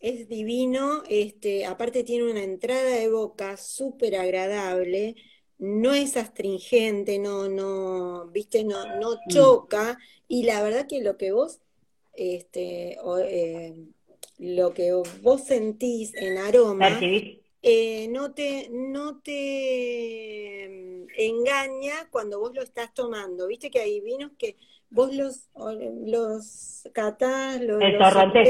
es divino, este, aparte tiene una entrada de boca súper agradable, no es astringente, no, no, viste, no, no mm. choca, y la verdad que lo que vos, este, eh, lo que vos sentís en aroma, eh, no, te, no te mm, engaña cuando vos lo estás tomando. Viste que hay vinos que vos los, los catás, los... El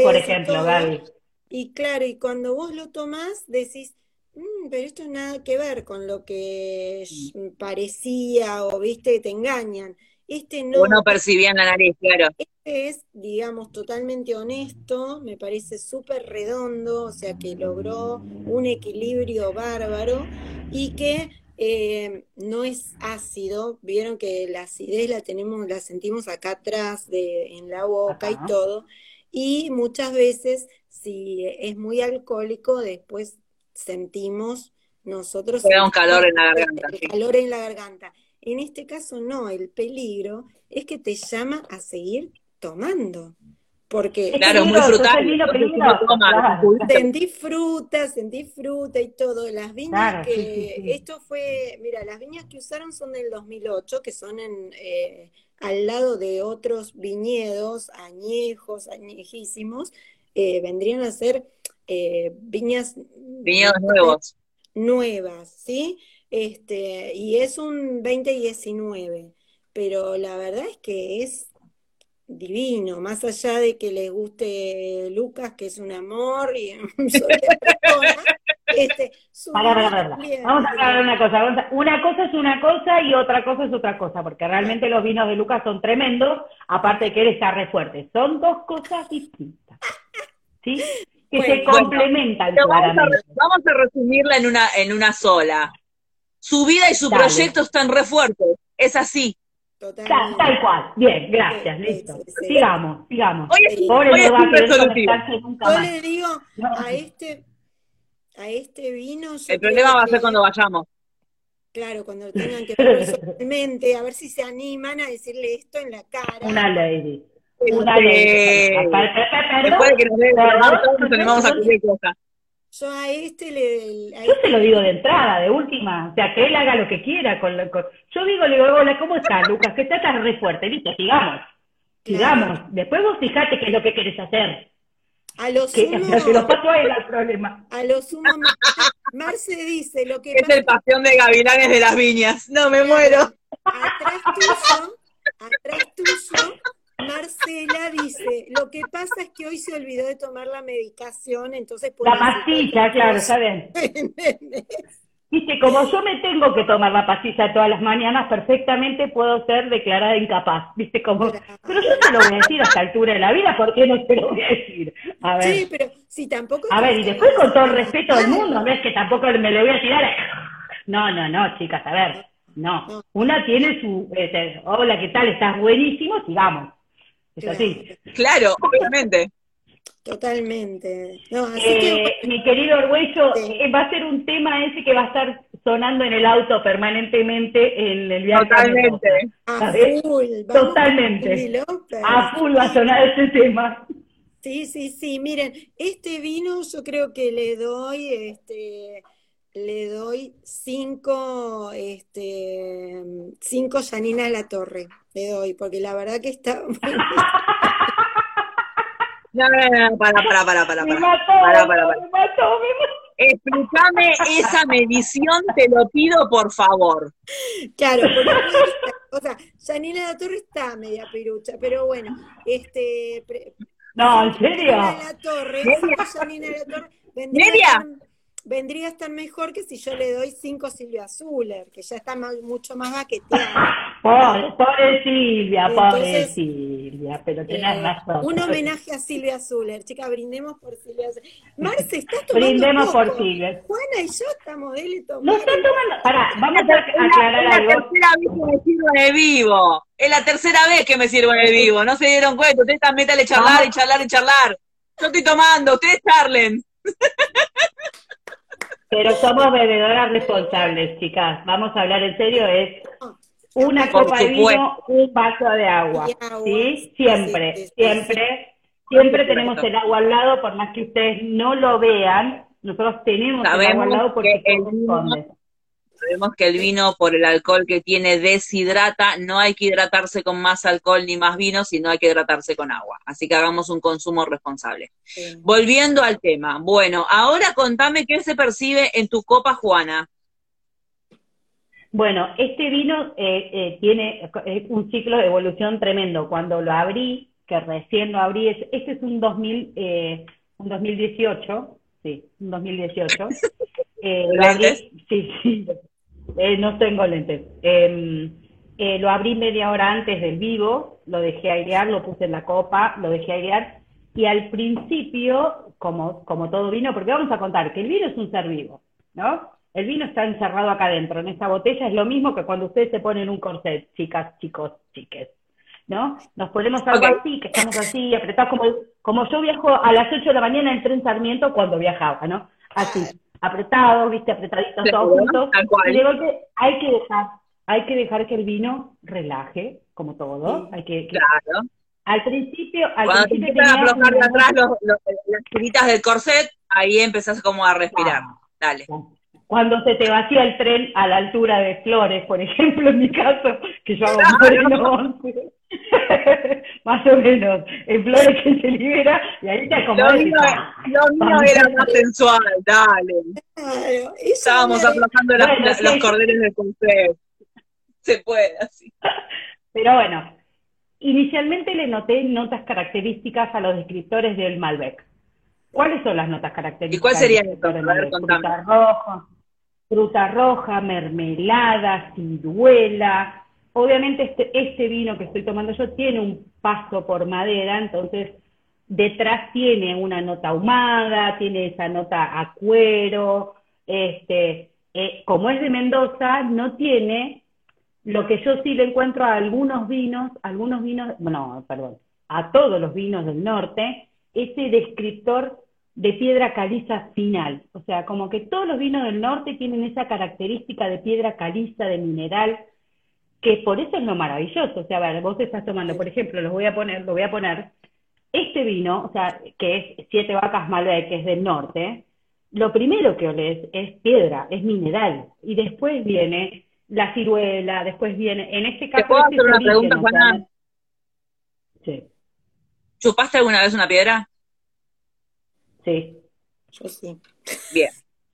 por ejemplo, Gaby. Y claro, y cuando vos lo tomás, decís, mm, pero esto es nada que ver con lo que mm. parecía o, viste, te engañan. Este no. Uno percibía en la nariz, claro. Este es, digamos, totalmente honesto, me parece súper redondo, o sea que logró un equilibrio bárbaro y que eh, no es ácido. Vieron que la acidez la tenemos, la sentimos acá atrás de, en la boca y todo. y muchas veces si es muy alcohólico, después sentimos nosotros... un calor en la garganta. calor en la garganta. En este caso no, el peligro es que te llama a seguir tomando. Porque claro, muy frutal. Sentí fruta, sentí fruta y todo. Las viñas que, esto fue, mira, las viñas que usaron son del 2008, que son en, eh, al lado de otros viñedos añejos, añejísimos, eh, vendrían a ser eh, viñas... Viñedos nuevos. Nuevas, ¿sí? Este, y es un 2019, pero la verdad es que es divino, más allá de que le guste Lucas, que es un amor y este, para, para, Vamos a aclarar una cosa. Una cosa es una cosa y otra cosa es otra cosa, porque realmente los vinos de Lucas son tremendos, aparte de que él está re fuerte. Son dos cosas distintas. ¿Sí? Que se complementan vamos, a, resumirla en una, en una sola. Su vida y su proyecto están re fuertes. Es así. Totalmente. Tal, cual. Bien, gracias, listo. sigamos, sigamos. Pobre no va a querer nunca Yo le digo a este, a este vino. El problema va a ser cuando vayamos. Claro, cuando tengan que ver personalmente, a ver si se animan a decirle esto en la cara. Una lady. Una lady. Después de que nos nos animamos a cualquier cosa. Yo a este le. Yo se lo digo de entrada, de última. O sea, que él haga lo que quiera. Con, Yo digo, le digo, hola, ¿cómo estás, Lucas? Que estás re fuerte. Listo, sigamos. Sigamos. Después vos fijate qué es lo que querés hacer. A lo sumo. Se lo paso a él el problema. A lo sumo. Marce dice lo que. Es el pasión de gavilanes de las viñas. No, me muero. Atrás tuyo. Atrás tuyo Marcela dice, lo que pasa es que hoy se olvidó de tomar la medicación, entonces... La pastilla, claro, ¿saben? Viste, como yo me tengo que tomar la pastilla todas las mañanas, perfectamente puedo ser declarada incapaz. Viste, como... Pero yo no lo voy a decir a esta altura de la vida, ¿por qué no te lo voy a decir? A ver. Sí, pero si tampoco... A ver, y después con todo el respeto del mundo, ¿ves? Que tampoco me le voy a tirar... No, no, no, chicas, a ver. No. Una tiene su... Eh, hola, ¿qué tal? ¿Estás buenísimo? Sigamos. Es así. Claro, obviamente. Totalmente. Eh, mi querido Orgüello, eh, va a ser un tema ese que va a estar sonando en el auto permanentemente en el viaje. Totalmente. A, full. Totalmente. A full va a sonar ese tema. Sí, sí, sí. Miren, este vino yo creo que le doy, este, le doy cinco, este, cinco Janina a la Torre. Le doy, porque la verdad que está. No, no, no, para, para, para, para. para, para, para, Explícame esa medición, te lo pido por favor. Claro, o sea, Janina la Torre está media pirucha, pero bueno, este. no, en serio. Janina la Torre, Janina la Torre. ¿Media? Vendría a estar mejor que si yo le doy cinco Silvia Zuller, que ya está mucho más baqueteada. Pobre, Silvia, pobre Silvia, pero tenés eh, razón. Un homenaje a Silvia Zuller, chica, brindemos por Silvia Zuller. Marce, ¿estás tomando Brindemos por Silvia. Juana y yo estamos de él tomando. No están tomando, pará, vamos a aclarar algo. Es la tercera vez que me sirvo el vivo. Es la tercera vez que me sirvo el vivo, no se dieron cuenta, ustedes están métale charlar y charlar y charlar. Yo estoy tomando, ustedes charlen. Pero somos bebedoras responsables, chicas. Vamos a hablar en serio, es una copa de vino, un vaso de agua. ¿Sí? Siempre, siempre. Siempre tenemos el agua al lado, por más que ustedes no lo vean, nosotros tenemos el agua al lado porque corresponde. Sabemos que el vino, por el alcohol que tiene, deshidrata. No hay que hidratarse con más alcohol ni más vino, sino hay que hidratarse con agua. Así que hagamos un consumo responsable. Volviendo al tema. Bueno, ahora contame qué se percibe en tu copa, Juana. Bueno, este vino eh, eh, tiene un ciclo de evolución tremendo. Cuando lo abrí, que recién lo abrí, este es un, 2000, eh, un 2018, sí, un 2018. Eh, sí, sí, eh, no tengo lentes. Em, eh, lo abrí media hora antes del vivo, lo dejé airear, lo puse en la copa, lo dejé airear. Y al principio, como, como todo vino, porque vamos a contar que el vino es un ser vivo, ¿no? El vino está encerrado acá adentro, en esta botella, es lo mismo que cuando ustedes se ponen un corset, chicas, chicos, chiques. ¿No? Nos ponemos algo así, que estamos así, apretados, como, como yo viajo a las 8 de la mañana en tren Sarmiento cuando viajaba, ¿no? Así, apretados, viste, apretaditos todos juntos. Y de golpe hay que dejar, hay que dejar que el vino relaje, como todo. Hay que, claro. Al principio, al Cuando principio te empiezan a aflojar de atrás las tiritas del corset, ahí empezás como a respirar. Dale cuando se te vacía el tren a la altura de Flores, por ejemplo, en mi caso, que yo hago Moreno 11, más o menos, en Flores que se libera, y ahí te acomodas. Lo mío, lo mío era más sensual, dale. Estábamos aflojando los cordeles del concepto. Se puede así. Pero bueno, inicialmente le noté notas características a los descriptores del Malbec. ¿Cuáles son las notas características? ¿Y cuál sería el Fruta roja, fruta roja, mermelada, ciruela. Obviamente este, este vino que estoy tomando yo tiene un paso por madera, entonces detrás tiene una nota ahumada, tiene esa nota a cuero, este, eh, como es de Mendoza, no tiene lo que yo sí le encuentro a algunos vinos, algunos vinos, bueno, perdón, a todos los vinos del norte, ese descriptor de piedra caliza final. O sea, como que todos los vinos del norte tienen esa característica de piedra caliza, de mineral, que por eso es lo maravilloso. O sea, a ver, vos estás tomando, por ejemplo, lo voy a poner, lo voy a poner, este vino, o sea, que es Siete Vacas Malbec, que es del norte, lo primero que olés es piedra, es mineral, y después viene la ciruela, después viene, en este caso... ¿Te puedo hacer una pregunta, Juana? Sí. ¿Chupaste alguna vez una piedra? Sí. Yo sí. Bien.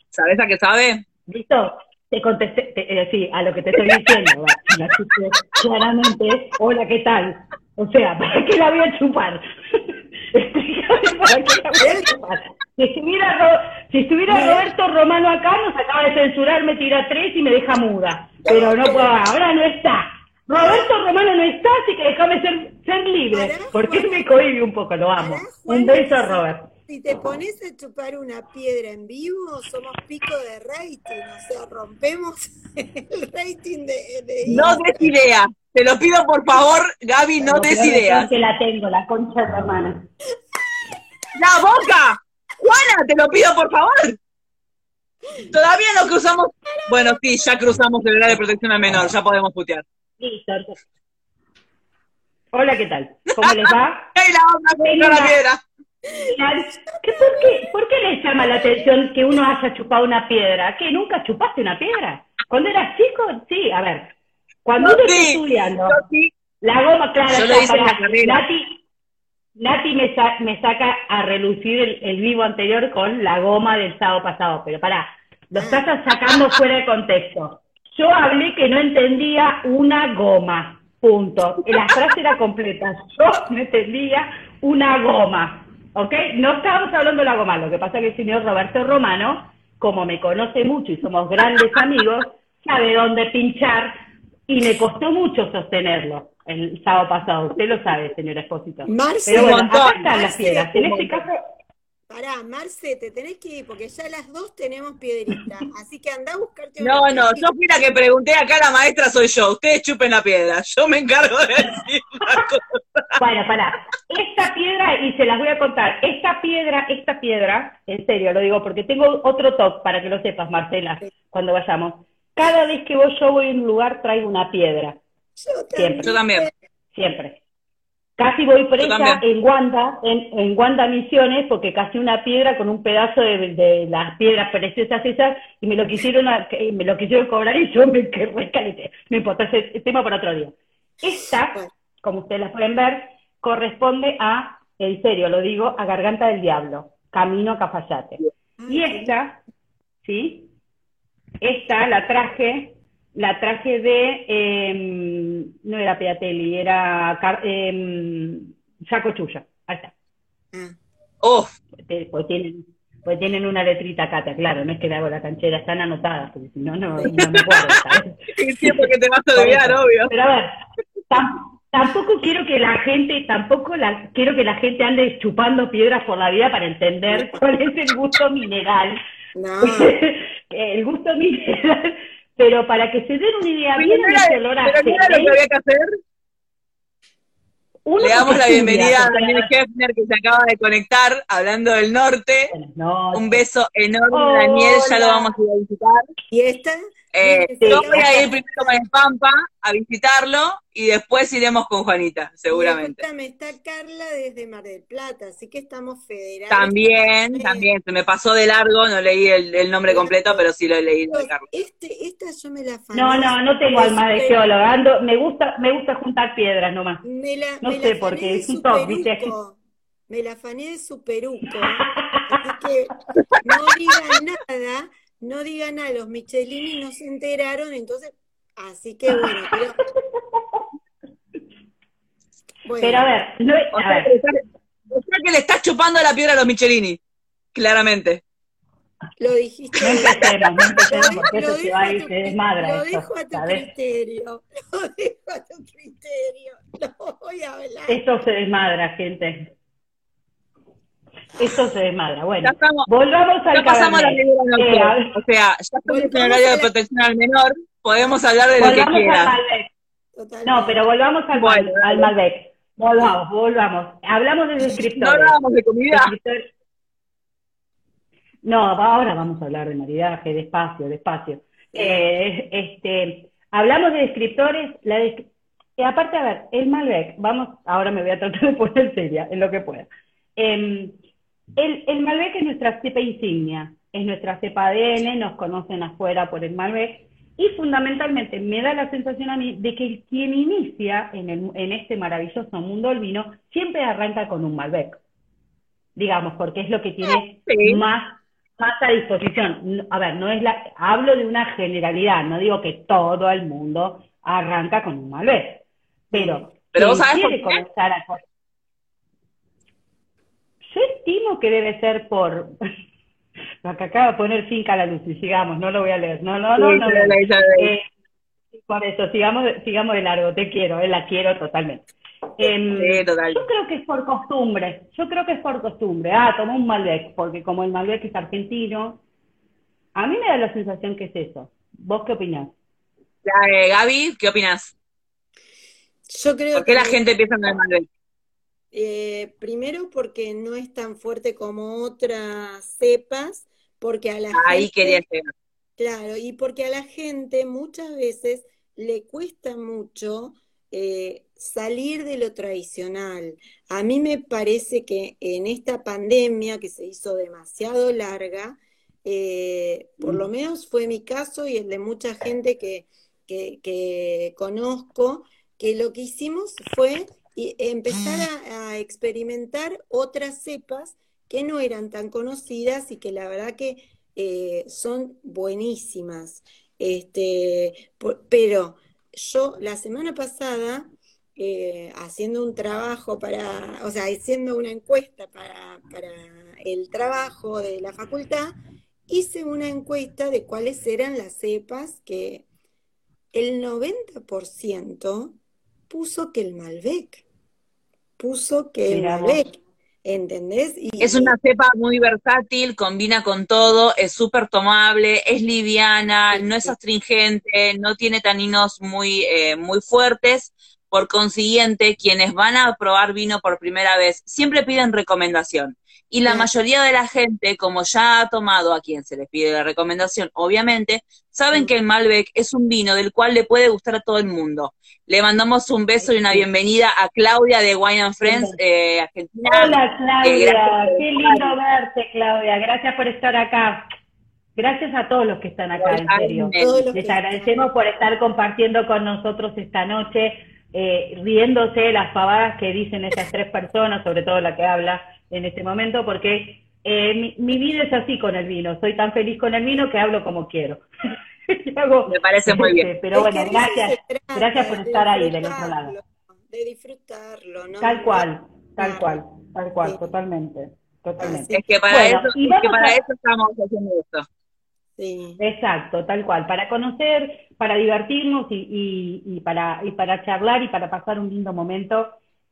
¿Sabes a qué sabe? ¿Listo? Te contesté, eh, sí, a lo que te estoy diciendo. claramente, hola, ¿qué tal? O sea, ¿para qué la voy a chupar? ¿para qué la voy a chupar? Si estuviera, si estuviera Roberto Romano acá, nos acaba de censurar, me tira tres y me deja muda. Pero no puedo, ahora no está. Roberto Romano no está, así que déjame ser, ser libre. Porque me cohibe un poco, lo amo. Un beso, Robert si te pones a chupar una piedra en vivo, somos pico de rating, o sea, rompemos el rating de... no des idea, te lo pido por favor, Gaby, no, des idea. que la tengo, la concha de la hermana. ¡La boca! Juana, te lo pido por favor. Todavía no cruzamos. Bueno, sí, ya cruzamos el área de protección al menor, ya podemos putear. Listo. Hola, ¿qué tal? ¿Cómo les va? ¡Ey, la onda la piedra! Por, qué, ¿Por qué les llama la atención que uno haya chupado una piedra? ¿Que nunca chupaste una piedra? Cuando eras chico, sí, a ver. Cuando uno está estudiando, la goma, claro, Nati, Nati me, me, saca a relucir el, vivo anterior con la goma del sábado pasado, pero pará, lo estás sacando fuera de contexto. Yo hablé que no entendía una goma, punto. La frase era completa. Yo no entendía una goma. ¿Ok? No estábamos hablando de la goma, lo que pasa es que el señor Roberto Romano, como me conoce mucho y somos grandes amigos, sabe dónde pinchar y me costó mucho sostenerlo el sábado pasado. Usted lo sabe, señor Espósito. Pero bueno, acá están las piedras. En este caso, Pará, Marce, te tenés que ir porque ya las dos tenemos piedrita. Así que anda a buscarte una. No, no, yo fui la que pregunté acá, la maestra soy yo. Ustedes chupen la piedra. Yo me encargo de decir la cosa. Bueno, pará. Esta piedra, y se las voy a contar. Esta piedra, esta piedra, en serio lo digo porque tengo otro top para que lo sepas, Marcela, cuando vayamos. Cada vez que vos, yo voy a un lugar, traigo una piedra. Yo Siempre. Yo también. Siempre. Casi voy presa en Wanda, en, en, Wanda Misiones, porque casi una piedra con un pedazo de, las piedras preciosas esas, y me lo quisieron me lo quisieron cobrar y yo me quedé No importa, ese tema para otro día. Esta, como ustedes las pueden ver, corresponde a, en serio lo digo, a Garganta del Diablo, Camino a Cafayate. Y esta, ¿sí? Esta la traje la traje de, eh, no era Peatelli, era eh, Saco Chuya. Ahí está. Oh. Pues tienen, pues tienen una letrita acá, claro, no es que le hago la canchera, están anotadas, porque si no, no, no me acuerdo. ¿sabes? Sí, porque te vas a olvidar, obvio. Pero a ver, tampoco quiero que la gente, tampoco la, quiero que la gente ande chupando piedras por la vida para entender cuál es el gusto mineral. No. el gusto mineral pero para que se den una idea bien pero no era, lo que había que hacer. Le damos la bienvenida a Daniel Hefner que se acaba de conectar hablando del norte. Un beso enorme, Daniel, ya lo vamos a ir a visitar. ¿Y esta? Eh, yo voy a ir primero con el Pampa a visitarlo y después iremos con Juanita, seguramente. Me está Carla desde Mar del Plata, así que estamos federados. También, también, se me pasó de largo, no leí el, nombre completo, pero sí lo he leído de Carla. Este, esta yo me la No, no, no tengo alma de geóloga, me gusta, me gusta juntar piedras nomás. Me la, no sé por qué, es un Me la afané de superuco, así que no digan nada no digan a los Michelini no se enteraron, entonces, así que bueno, pero... Pero a ver, no, o, sea, Que le estás chupando la piedra a los Michelini, claramente. Lo dijiste. No empecemos, no empecemos, porque eso se va a ir, se desmadra. Lo dejo a tu criterio, lo dejo a tu criterio, no voy a hablar. Esto se desmadra, gente. Esto se desmadra. Bueno, volvamos al ya pasamos la eh, O sea, ya estamos en horario de protección al menor, podemos hablar de lo que quiera. No, pero volvamos al, al Malbec. Volvamos, volvamos. Hablamos de descriptores. No hablamos de comida. No, ahora vamos a hablar de maridaje, despacio, despacio. Eh, este, hablamos de descriptores, la y aparte, a ver, el Malbec, vamos, ahora me voy a tratar de poner seria en lo que pueda. Eh, el, el Malbec es nuestra cepa insignia, es nuestra cepa ADN, nos conocen afuera por el Malbec, y fundamentalmente me da la sensación a mí de que quien inicia en, el, en este maravilloso mundo del vino siempre arranca con un Malbec, digamos, porque es lo que tiene más, más a disposición. A ver, no es la, hablo de una generalidad, no digo que todo el mundo arranca con un Malbec, pero, pero quiere comenzar a yo estimo que debe ser por... Lo que acaba de poner finca a la luz y sigamos, no lo voy a leer. No, no, no, no. Eh, por eso, sigamos, sigamos de largo, te quiero, eh, la quiero totalmente. Em, yo creo que es por costumbre, yo creo que es por costumbre. Ah, tomó un Malbec, porque como el Malbec es argentino, a mí me da la sensación que es eso. ¿Vos qué opinás? Eh, Gaby, ¿qué opinás? Yo creo ¿Por qué la gente empieza con el Malbec? Eh, primero porque no es tan fuerte como otras cepas, porque a la Ahí quería Claro, y porque a la gente muchas veces le cuesta mucho eh, salir de lo tradicional. A mí me parece que en esta pandemia que se hizo demasiado larga, eh, por lo mm. menos fue mi caso y el de mucha gente que, que conozco, que lo que hicimos fue y empezar a, experimentar otras cepas que no eran tan conocidas y que la verdad que eh, son buenísimas. Este, pero yo la semana pasada, eh, haciendo un trabajo para, o sea, haciendo una encuesta para, para el trabajo de la facultad, hice una encuesta de cuáles eran las cepas que el 90% puso que el Malbec, puso que el Malbec, ¿entendés? es una cepa muy versátil, combina con todo, es súper tomable, es liviana, no es astringente, no tiene taninos muy, eh, muy fuertes. Por consiguiente, quienes van a probar vino por primera vez siempre piden recomendación. Y la mayoría de la gente, como ya ha tomado a quien se les pide la recomendación, obviamente, saben que el Malbec es un vino del cual le puede gustar a todo el mundo. Le mandamos un beso y una bienvenida a Claudia de Wine and Friends, eh, Argentina. Hola Claudia, qué lindo verte Claudia, gracias por estar acá. Gracias a todos los que están acá, en serio. Les agradecemos por estar compartiendo con nosotros esta noche, eh, riéndose las pavadas que dicen esas tres personas, sobre todo la que habla en este momento, porque eh, mi, vida es así con el vino. Soy tan feliz con el vino que hablo como quiero. Me parece muy bien. Pero bueno, gracias, gracias por estar ahí del otro lado. De disfrutarlo, ¿no? Tal cual, tal cual, tal cual, totalmente. Totalmente. Es que para, eso, es que para eso estamos haciendo esto. Sí. Exacto, tal cual, para conocer, para divertirnos y, y, y, para, y para charlar y para pasar un lindo momento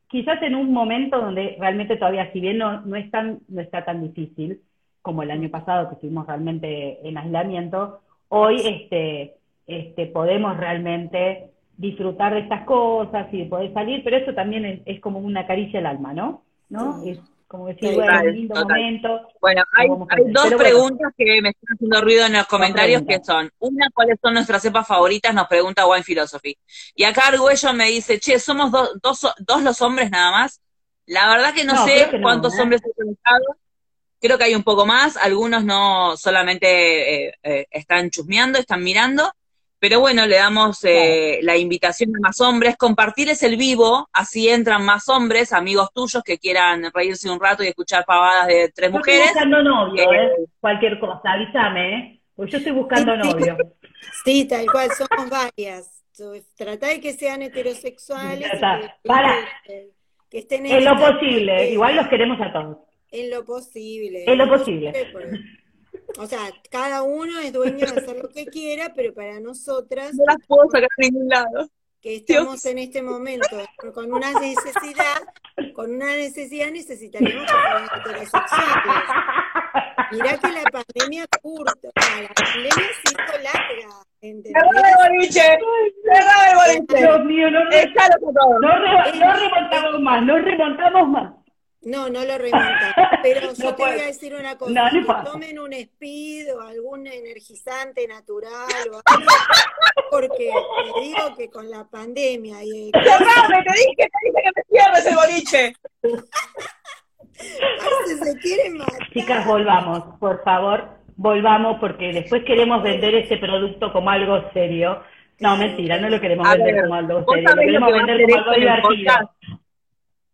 quizás en un momento donde realmente todavía, si bien no, no, es tan, no está tan difícil como el año pasado que estuvimos realmente en aislamiento, hoy este, este, podemos realmente disfrutar de estas cosas y de poder salir, pero eso también es, como una caricia al alma, ¿no? ¿No? Es como decir, bueno, un lindo momento. Bueno, hay, dos preguntas que me están haciendo ruido en los comentarios que son, una, ¿cuáles son nuestras cepas favoritas? Nos pregunta Wine Philosophy. Y acá Arguello me dice, che, somos dos, dos los hombres nada más. La verdad que no, sé cuántos ¿eh? hombres han conectado. Creo que hay un poco más, algunos no solamente eh, eh, están chusmeando, están mirando, pero bueno, le damos eh, la invitación a más hombres. Compartirles el vivo, así entran más hombres, amigos tuyos que quieran reírse un rato y escuchar pavadas de tres mujeres. Estoy buscando novio, eh, cualquier cosa, avísame, ¿eh? Porque yo estoy buscando novio. Sí, tal cual, somos varias. Trata de que sean heterosexuales. Para. Que, estén en, lo posible, igual los queremos a todos. En lo posible. En lo posible. O sea, cada uno es dueño de hacer lo que quiera, pero para nosotras. No las puedo sacar a ningún lado. Que estamos en este momento con una necesidad, con una necesidad necesitaremos heterosexuales. Mirá que la pandemia curta, la pandemia se hizo larga. ¿entendés? el boliche! ¡Cerrame el boliche! Dios mío, no, no, no remontamos más, no remontamos más. No, no lo remonta. Pero yo te voy a decir una cosa. tomen un speed o algún energizante natural o algo, porque te digo que con la pandemia y... ¡Cerrame! Te dije, te dije que me cierres el boliche. se quieren matar. Chicas, volvamos, por favor, volvamos porque después queremos vender ese producto como algo serio. No, mentira, no lo queremos vender como algo serio, lo queremos vender como algo divertido.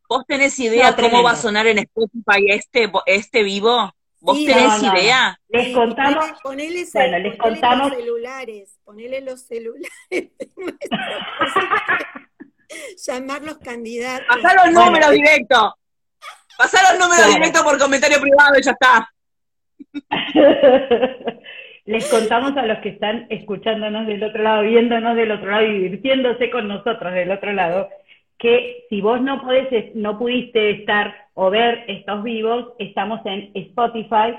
¿Vos tenés idea cómo va a sonar en Spotify este, este vivo? ¿Vos tenés idea? Les contamos. Ponele, bueno, les contamos. los celulares, ponele los celulares Llamar los candidatos. Pasar los números directos. Pasar los números directos por comentario privado y ya está. Les contamos a los que están escuchándonos del otro lado, viéndonos del otro lado y divirtiéndose con nosotros del otro lado, que si vos no podés, no pudiste estar o ver estos vivos, estamos en Spotify,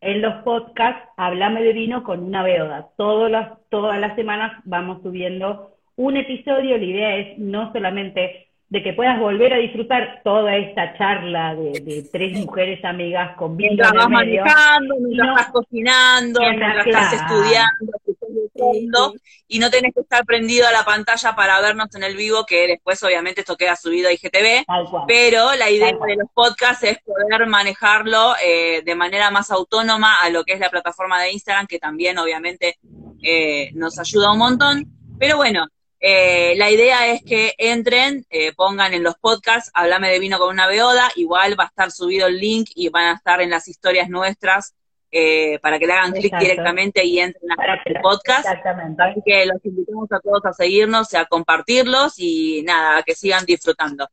en los podcasts, Hablame de vino con una beoda. Todas las, todas las semanas vamos subiendo un episodio. La idea es no solamente de que puedas volver a disfrutar toda esta charla de, tres mujeres amigas con vino mientras vas manejando, mientras estás cocinando, mientras, estás estudiando, y no tenés que estar prendido a la pantalla para vernos en el vivo, que después obviamente esto queda subido a IGTV, pero la idea de los podcasts es poder manejarlo eh, de manera más autónoma a lo que es la plataforma de Instagram, que también obviamente eh, nos ayuda un montón, pero bueno, eh, la idea es que entren, eh, pongan en los podcasts, hablame de vino con una beoda, igual va a estar subido el link y van a estar en las historias nuestras eh, para que le hagan clic directamente y entren al podcast. Así que los invitamos a todos a seguirnos y a compartirlos y nada, a que sigan disfrutando.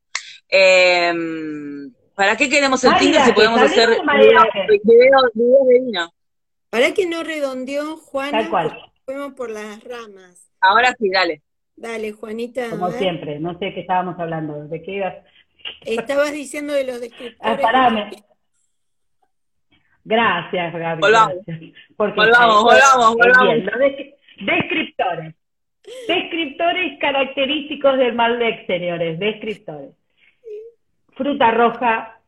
Em, ¿Para qué queremos el Tinder si podemos hacer videos de vino? ¿Para que no redondeó, Juan? Fuimos por las ramas. Ahora sí, dale. Dale, Juanita. Como siempre, no sé qué estábamos hablando, de qué ibas. Estabas diciendo de los descriptores. Ah, Gracias, Gaby. Volvamos. volvamos, volvamos, volvamos. descriptores. Descriptores característicos del Malbec, señores. Descriptores. Fruta roja,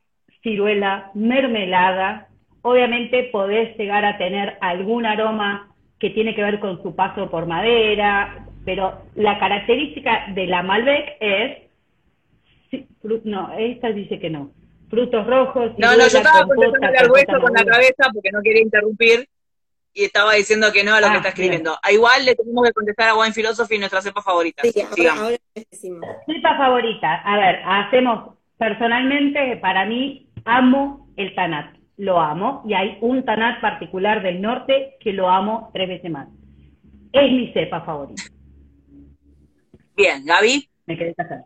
ciruela, mermelada. Obviamente podés llegar a tener algún aroma que tiene que ver con su paso por madera, pero la característica de la Malbec es, no, esta dice que no, frutos rojos. No, no, yo estaba contestándole al hueso con la cabeza porque no quería interrumpir y estaba diciendo que no a lo que ah, está escribiendo. A igual le tenemos que contestar a Wine Philosophy nuestra cepa favorita. Sí, ahora, decimos. Cepa favorita, a ver, hacemos, personalmente, para mí, amo el Tanat, lo amo, y hay un Tanat particular del norte que lo amo tres veces más. Es mi cepa favorita. Bien, Gaby. Me quedé casar.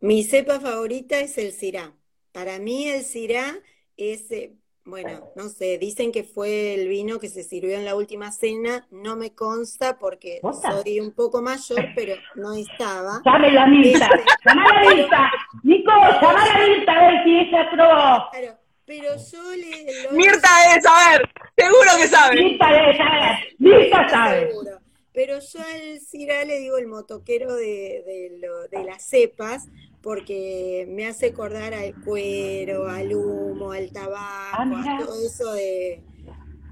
Mi cepa favorita es el Syrah. Para mí el Syrah es, eh, bueno, no sé, dicen que fue el vino que se sirvió en la última cena, no me consta porque soy un poco mayor, pero no estaba. Llame la Mirta, llama la Mirta, Nico, llama la Mirta a ver si ella probó. Claro, pero yo le... Mirta debe saber, seguro que sabe. Mirta debe saber, Mirta sabe. Pero yo al Cira le digo el motoquero de, de, las cepas, porque me hace acordar al cuero, al humo, al tabaco, ah, a todo eso de,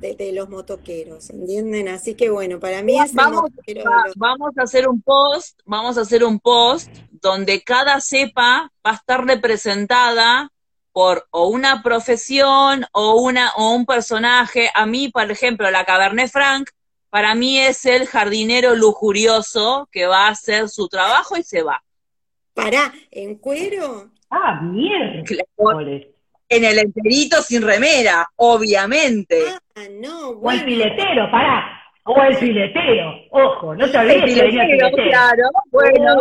de, los motoqueros, ¿entienden? Así que bueno, para mí es vamos, vamos a hacer un post, vamos a hacer un post donde cada cepa va a estar representada por o una profesión o una o un personaje. A mí, por ejemplo, la Cabernet Franc para mí es el jardinero lujurioso que va a hacer su trabajo y se va. ¿Para? ¿En cuero? Ah, mierda. En el enterito sin remera, obviamente. Ah, no. O el piletero, pará. O el piletero. Ojo, no te olvides el piletero, que piletero. Claro, bueno.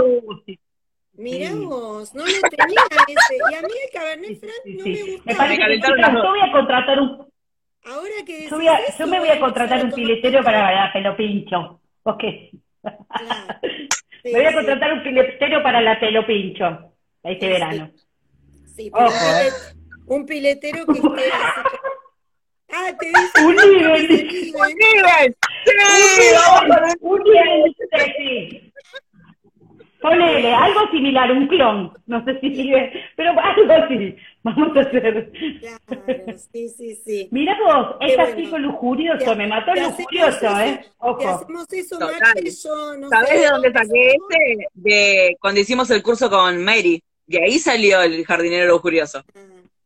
Mirá vos, no le tenía ese. Y a mí el Cabernet Franc no me gusta. Me yo voy a contratar un Ahora que yo, yo me voy a contratar un piletero para la pelo pincho. ¿O qué? me voy a contratar un piletero para la pelo pincho este verano. Sí, Ojo, ¿eh? un piletero que esté así. Ah, te dice. Un nivel. Un nivel. Sí, un nivel. Sí. Ponele, algo similar, un clon. No sé si sigue, pero algo así. Vamos a hacer. Claro, sí, sí, sí. Mira vos, es así con lujurioso, me mató el lujurioso, ¿eh? Ojo. hacemos eso, yo no ¿Sabés de dónde saqué este? De cuando hicimos el curso con Mary. De ahí salió el jardinero lujurioso. Ah.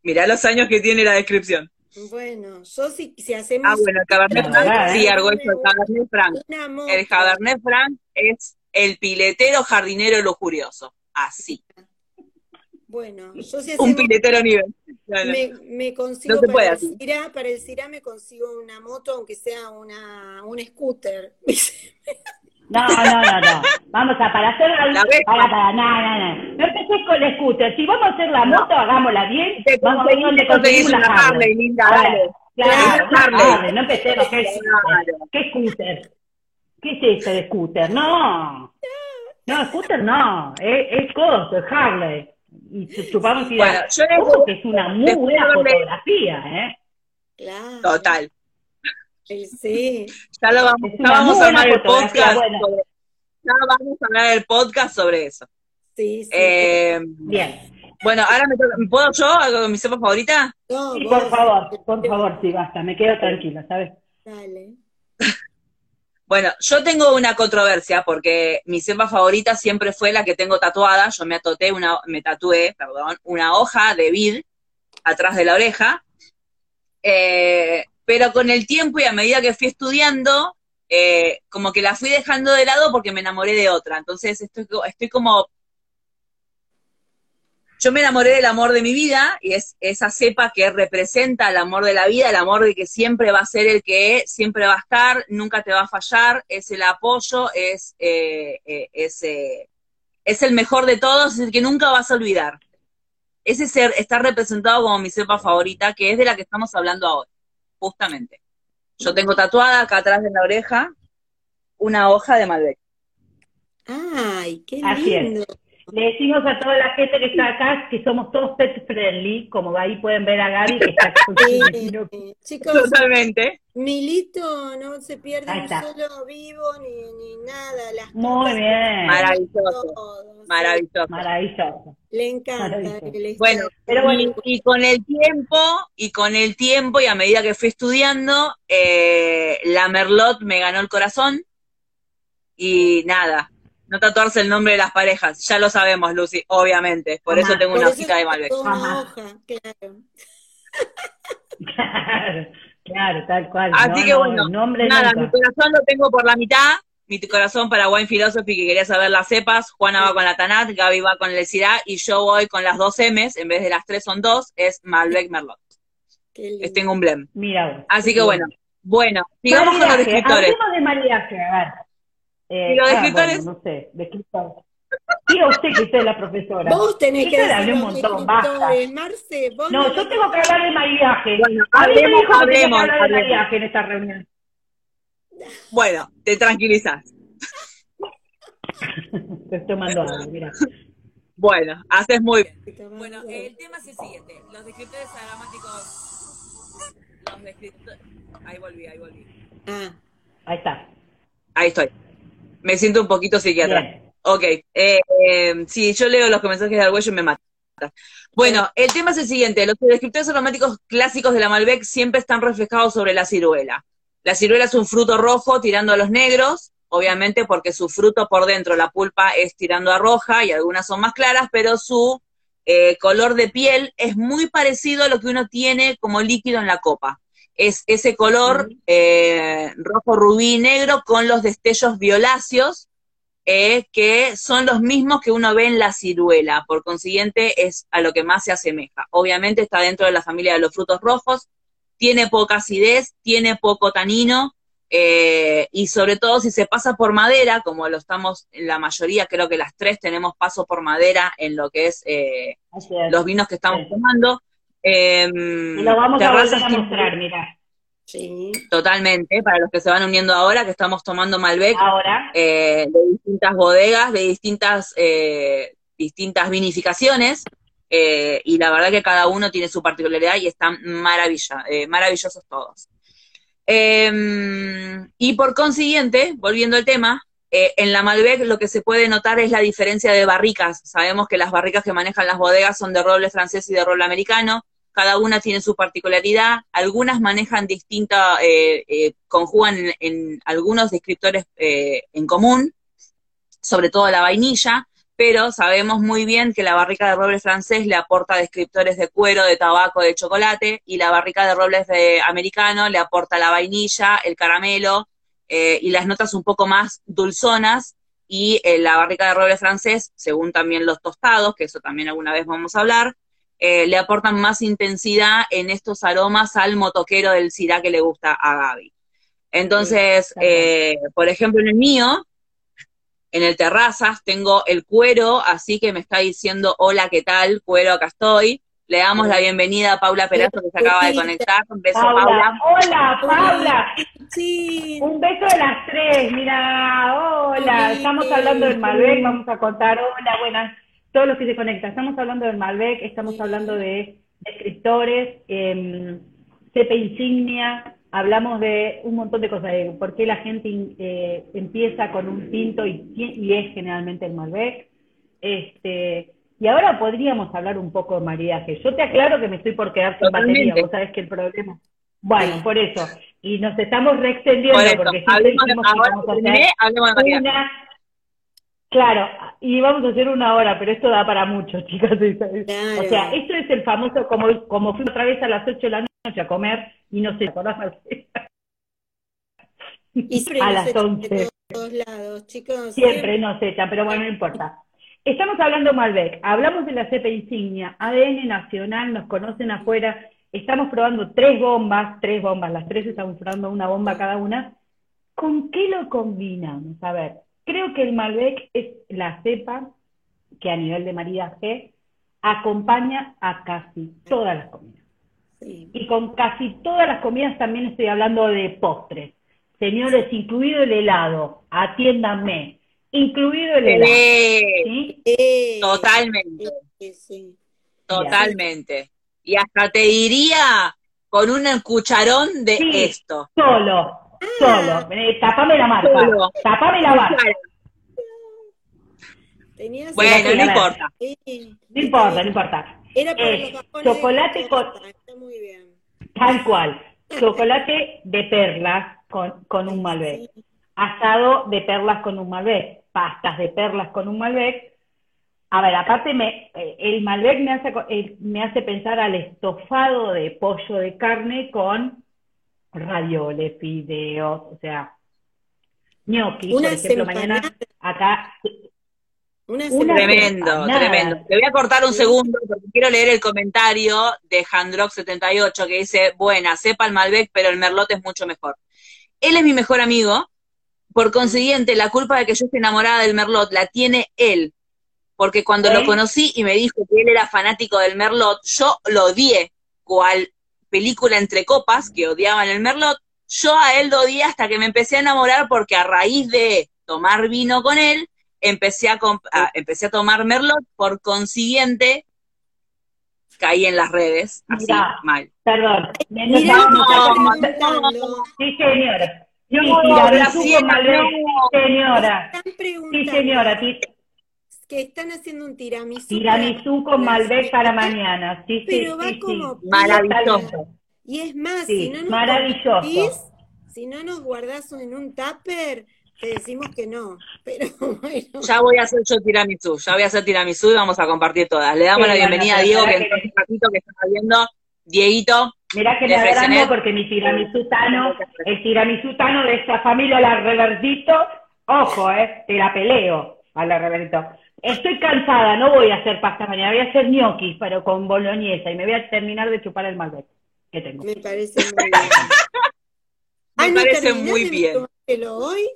Mirá los años que tiene la descripción. Bueno, yo si, si hacemos... Ah, bueno, el Cabernet Franc, sí, algo eso, el Cabernet Franc. El Cabernet Franc es el piletero jardinero lujurioso. Así. Bueno, yo si Un piletero nivel. Me, me, consigo para, el Cira, para el Cira me consigo una moto, aunque sea una, un scooter. No, no, no, no. Vamos a, para hacer la, para, para, no, no, no. No empecés con el scooter. Si vamos a hacer la moto, hagámosla bien. vamos a ver dónde conseguimos la Harley. linda, dale. Claro, Harley. no empecemos. ¿Qué, ¿Qué scooter? ¿Qué es ese de scooter? No. No, scooter no. Es, es coso, es Harley y chupamos y bueno, yo que es una muy buena fotografía, ¿eh? Claro. Total. Sí. Ya lo vamos, ya vamos a hablar el podcast. Sobre, ya vamos a hablar el podcast sobre eso. Sí, sí. Eh, bien. Bueno, ahora me toca, ¿puedo yo algo con mi cepa favorita? No, sí, por favor, por favor, sí, basta, me quedo tranquila, ¿sabes? Dale. Bueno, yo tengo una controversia porque mi cepa favorita siempre fue la que tengo tatuada. Yo me atoté una, me tatué, perdón, una hoja de vid atrás de la oreja. Eh, pero con el tiempo y a medida que fui estudiando, eh, como que la fui dejando de lado porque me enamoré de otra. Entonces estoy, estoy como yo me enamoré del amor de mi vida y es esa cepa que representa el amor de la vida, el amor de que siempre va a ser el que es, siempre va a estar, nunca te va a fallar, es el apoyo, es, eh, eh, eh, es, el mejor de todos, es el que nunca vas a olvidar. Ese ser está representado como mi cepa favorita, que es de la que estamos hablando ahora, justamente. Yo tengo tatuada acá atrás de la oreja una hoja de Malbec. Ay, qué lindo. Le decimos a toda la gente que está acá que somos todos pet friendly, como ahí pueden ver a Gaby que está con sí, Chicos, totalmente. Milito no se pierde un solo vivo ni, ni nada. Las Muy bien. Maravilloso. Maravilloso. Maravilloso. Le encanta. Bueno, pero bueno, y, con el tiempo, y con el tiempo, y a medida que fui estudiando, eh, la Merlot me ganó el corazón. Y nada, no tatuarse el nombre de las parejas. Ya lo sabemos, Lucy, obviamente. Por eso tengo una hojita de Malbec. claro. claro. tal cual. Así que bueno, nada, mi corazón lo tengo por la mitad. Mi corazón para Wine Philosophy, que quería saber las cepas. Juana va con la Tanat, Gaby va con el Cirá y yo voy con las dos M's. En vez de las tres son dos, es Malbec Merlot. Es, tengo un blem. Mira. Así que bueno. Bueno, sigamos con los descriptores. Hablemos de mariaje, a ver. Eh, ¿Y los escritores? Ah, no sé, de escritores. Diga usted que usted es la profesora. Vos tenés que decir un montón, basta. Marce, vos no, yo tengo que hablar de mariaje. Bueno, hablemos, hablemos, hablar de mariaje en esta reunión. Bueno, te tranquilizas. te estoy mandando, mira. Bueno, haces muy bien. Bueno, el tema es el siguiente. Los descriptores aromáticos... Los descriptores... Ahí volví, ahí volví. Ah. Ahí está. Ahí estoy. Me siento un poquito psiquiatra. Ok, eh, eh, sí, yo leo los mensajes de Arguello y me mata. Bueno, el tema es el siguiente, los descriptores aromáticos clásicos de la Malbec siempre están reflejados sobre la ciruela. La ciruela es un fruto rojo tirando a los negros, obviamente porque su fruto por dentro, la pulpa es tirando a roja y algunas son más claras, pero su eh, color de piel es muy parecido a lo que uno tiene como líquido en la copa. Es ese color eh, rojo, rubí, negro con los destellos violáceos eh, que son los mismos que uno ve en la ciruela, por consiguiente es a lo que más se asemeja. Obviamente está dentro de la familia de los frutos rojos, tiene poca acidez, tiene poco tanino, eh, y sobre todo si se pasa por madera, como lo estamos en la mayoría, creo que las tres tenemos paso por madera en lo que es, eh, los vinos que estamos tomando. Y lo vamos a volver a mostrar, mira. Sí. Totalmente, para los que se van uniendo ahora, que estamos tomando Malbec ahora. Eh, de distintas bodegas, de distintas, distintas vinificaciones, y la verdad que cada uno tiene su particularidad y están maravilla, maravillosos todos. Em, y por consiguiente, volviendo al tema, eh, en la Malbec lo que se puede notar es la diferencia de barricas. Sabemos que las barricas que manejan las bodegas son de roble francés y de roble americano. Cada una tiene su particularidad. Algunas manejan distinta, eh, eh, conjugan en, algunos descriptores en común, sobre todo la vainilla pero sabemos muy bien que la barrica de roble francés le aporta descriptores de cuero, de tabaco, de chocolate, y la barrica de robles de americano le aporta la vainilla, el caramelo eh, y las notas un poco más dulzonas, y eh, la barrica de roble francés, según también los tostados, que eso también alguna vez vamos a hablar, eh, le aportan más intensidad en estos aromas al motoquero del Syrah que le gusta a Gaby. Entonces, por ejemplo, en el mío, en el terrazas, tengo el cuero, así que me está diciendo, hola, ¿qué tal? Cuero, acá estoy. Le damos la bienvenida a Paula Perazo, que se acaba de conectar. Un beso, Paula. Hola, Paula. Sí. Un beso de las tres, mira, hola. Estamos hablando del Malbec, vamos a contar, hola, buenas, todos los que se conectan. Estamos hablando del Malbec, estamos hablando de escritores, eh, CP Insignia, hablamos de un montón de cosas, de por qué la gente eh, empieza con un tinto y, es generalmente el Malbec. Este, y ahora podríamos hablar un poco de maridaje. Yo te aclaro que me estoy por quedar sin batería, vos sabés que el problema... Bueno, por eso. Y nos estamos reextendiendo porque siempre dijimos que vamos a hacer una... Claro, y vamos a hacer una hora, pero esto da para mucho, chicas. O sea, esto es el famoso, como, como fui otra vez a las 8 de la noche a comer, y no sé, ¿acordás? Y a las 11. Todos lados, chicos. Siempre nos echan, pero bueno, no importa. Estamos hablando Malbec, hablamos de la cepa insignia, ADN nacional, nos conocen afuera, estamos probando tres bombas, tres bombas, las tres estamos probando una bomba cada una. ¿Con qué lo combinamos? A ver, creo que el Malbec es la cepa que a nivel de maridaje acompaña a casi todas las comidas. Y con casi todas las comidas también estoy hablando de postres. Señores, incluido el helado, atiéndanme, incluido el helado. ¿sí? Totalmente. Totalmente. Y hasta te diría con un cucharón de esto. Solo, solo. Eh, tapame la marca. Tapame la marca. Bueno, no importa. No importa, no importa. Era eh, chocolate con... muy bien. Tal cual. Chocolate de perlas con, con un Malbec. Asado de perlas con un Malbec. Pastas de perlas con un Malbec. A ver, aparte me, eh, el Malbec me hace, me hace pensar al estofado de pollo de carne con ravioles, fideos, o sea, gnocchi, por ejemplo, mañana acá tremendo, tremendo. Te voy a cortar un segundo porque quiero leer el comentario de Handrock78 que dice, buena, sepa el Malbec, pero el Merlot es mucho mejor. Él es mi mejor amigo, por consiguiente, la culpa de que yo esté enamorada del Merlot la tiene él, porque cuando lo conocí y me dijo que él era fanático del Merlot, yo lo odié, cual película entre copas que odiaban el Merlot, yo a él lo odié hasta que me empecé a enamorar porque a raíz de tomar vino con él, empecé a, empecé a tomar Merlot, por consiguiente, caí en las redes, así, mal. Perdón. sí, señora. Sí, tiramisú con Malbec, señora. Sí, señora. Que están haciendo un tiramisú. Tiramisú con Malbec para mañana. Sí, Pero sí, va sí, como Maravilloso. Y es más, Sí, si no nos maravilloso. si no nos guardás en un tupper, te decimos que no. Pero bueno. Ya voy a hacer yo tiramisú, ya voy a hacer tiramisú y vamos a compartir todas. Le damos Sí, la bueno, bienvenida a Diego, que que- un ratito que está viendo. Dieguito, Mirá que Le agrando porque mi tiramisú tano, el tiramisú tano de esta familia, la reverdito, ojo, eh, te la peleo a la reverdito. Estoy cansada, no voy a hacer pasta mañana, voy a hacer gnocchi, pero con boloñesa, y me voy a terminar de chupar el Malbec que tengo. Me parece muy bien. Me Ah, ¿no parece muy bien. hoy?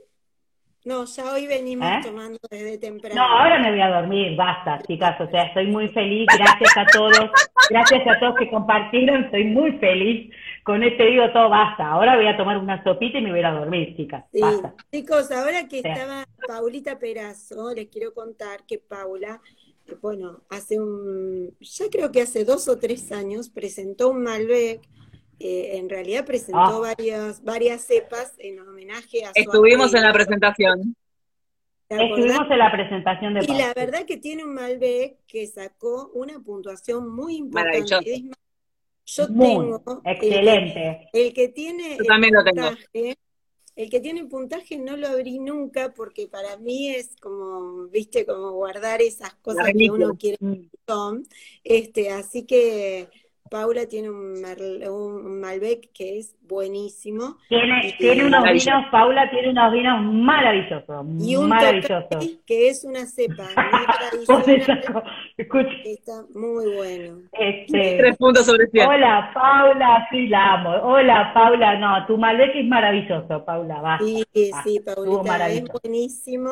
No, ya hoy venimos ¿Eh? tomando desde temprano. No, ahora me voy a dormir, basta, chicas, o sea, estoy muy feliz, gracias a todos, gracias a todos que compartieron, estoy muy feliz con este digo todo basta, ahora voy a tomar una sopita y me voy a ir a dormir, chicas, Sí, basta. chicos, ahora que Sí. estaba Paulita Perazo, les quiero contar que Paula, bueno, hace un, ya creo que hace dos o tres años presentó un Malbec, eh, en realidad presentó Ah. varias, varias cepas en homenaje a su estuvimos en la presentación. Estuvimos en la presentación de Y la verdad que tiene un Malbec que sacó una puntuación muy importante. Maravilloso. Es más, yo Muy, tengo el- excelente. El, que tiene Yo el también lo tengo. puntaje, el que tiene puntaje no lo abrí nunca porque para mí es como, viste, como guardar esas cosas que uno quiere. Este, así que Paula tiene un, Malbec que es buenísimo. Tiene, Y- tiene unos vinos, Paula tiene unos vinos maravillosos, Y un maravillosos. Que es una cepa que está muy bueno. este, Tres puntos sobre cien. hola Paula, sí la amo. Hola Paula, no, tu Malbec es maravilloso, Paula, va. Sí, Ah, sí, Paulita, es buenísimo.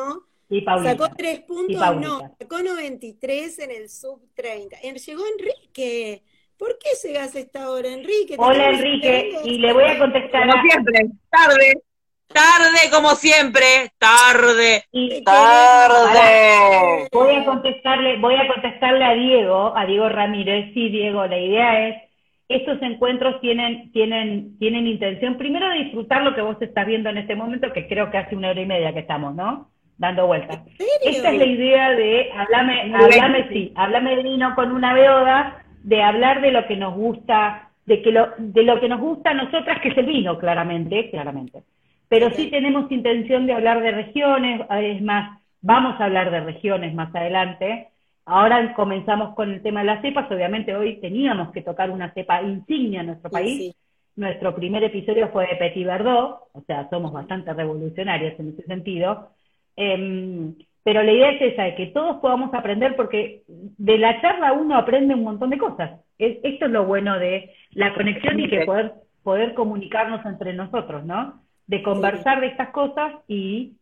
Sí, Paulita. Sacó tres puntos, no, sacó 93 en el sub 30. En- Llegó Enrique. ¿Por qué llegas a esta hora, Enrique? Hola Enrique, y le voy a contestar Como a, siempre, tarde. Tarde como siempre, tarde. y- Tarde. Voy a contestarle, voy a contestarle a Diego, a Diego Ramírez. Sí, Diego, la idea es, estos encuentros tienen, tienen, tienen intención, primero de disfrutar lo que vos estás viendo en este momento, que creo que hace una hora y media que estamos, ¿no? Dando vueltas. Esta es la idea de, hablame, hablame, sí, hablame de vino con una beoda, de hablar de lo que nos gusta, de que lo, de lo que nos gusta a nosotras, que es el vino, claramente, claramente. Pero sí tenemos intención de hablar de regiones, es más, vamos a hablar de regiones más adelante. Ahora comenzamos con el tema de las cepas, obviamente hoy teníamos que tocar una cepa insignia en nuestro país. sí. Nuestro primer episodio fue de Petit Verdot, o sea, somos bastante revolucionarios en ese sentido. Em, pero la idea es esa, de que todos podamos aprender, porque de la charla uno aprende un montón de cosas. Es- esto es lo bueno de la conexión y que poder, poder comunicarnos entre nosotros, ¿no? De conversar de estas cosas y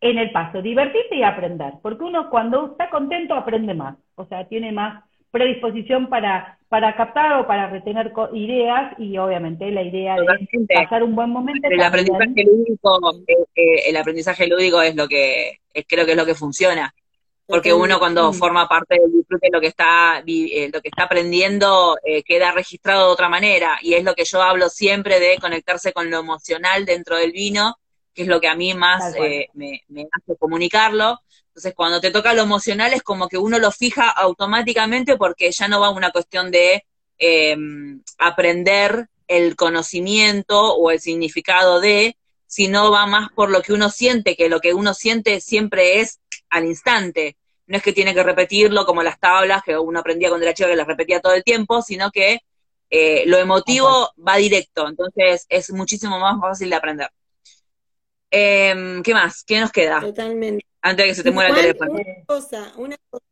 en el paso, divertirse y aprender, porque uno cuando está contento aprende más, o sea, tiene más predisposición para, para captar o para retener co- ideas y obviamente la idea de pasar un buen momento. El también. aprendizaje lúdico, eh, eh, el aprendizaje lúdico es lo que, es- creo que es lo que funciona. Porque uno cuando forma parte del disfrute lo que está, eh, lo que está aprendiendo eh, queda registrado de otra manera. Y es lo que yo hablo siempre de conectarse con lo emocional dentro del vino, que es lo que a mí más eh, me, me hace comunicarlo. Entonces, cuando te toca lo emocional es como que uno lo fija automáticamente porque ya no va una cuestión de eh, aprender el conocimiento o el significado de, sino va más por lo que uno siente, que lo que uno siente siempre es al instante. No es que tiene que repetirlo como las tablas que uno aprendía cuando era chico que las repetía todo el tiempo, sino que eh, lo emotivo va directo, entonces es muchísimo más fácil de aprender. Em, ¿Qué más? ¿Qué nos queda? Totalmente. Antes de que se te muera el teléfono. Una cosa, una cosa.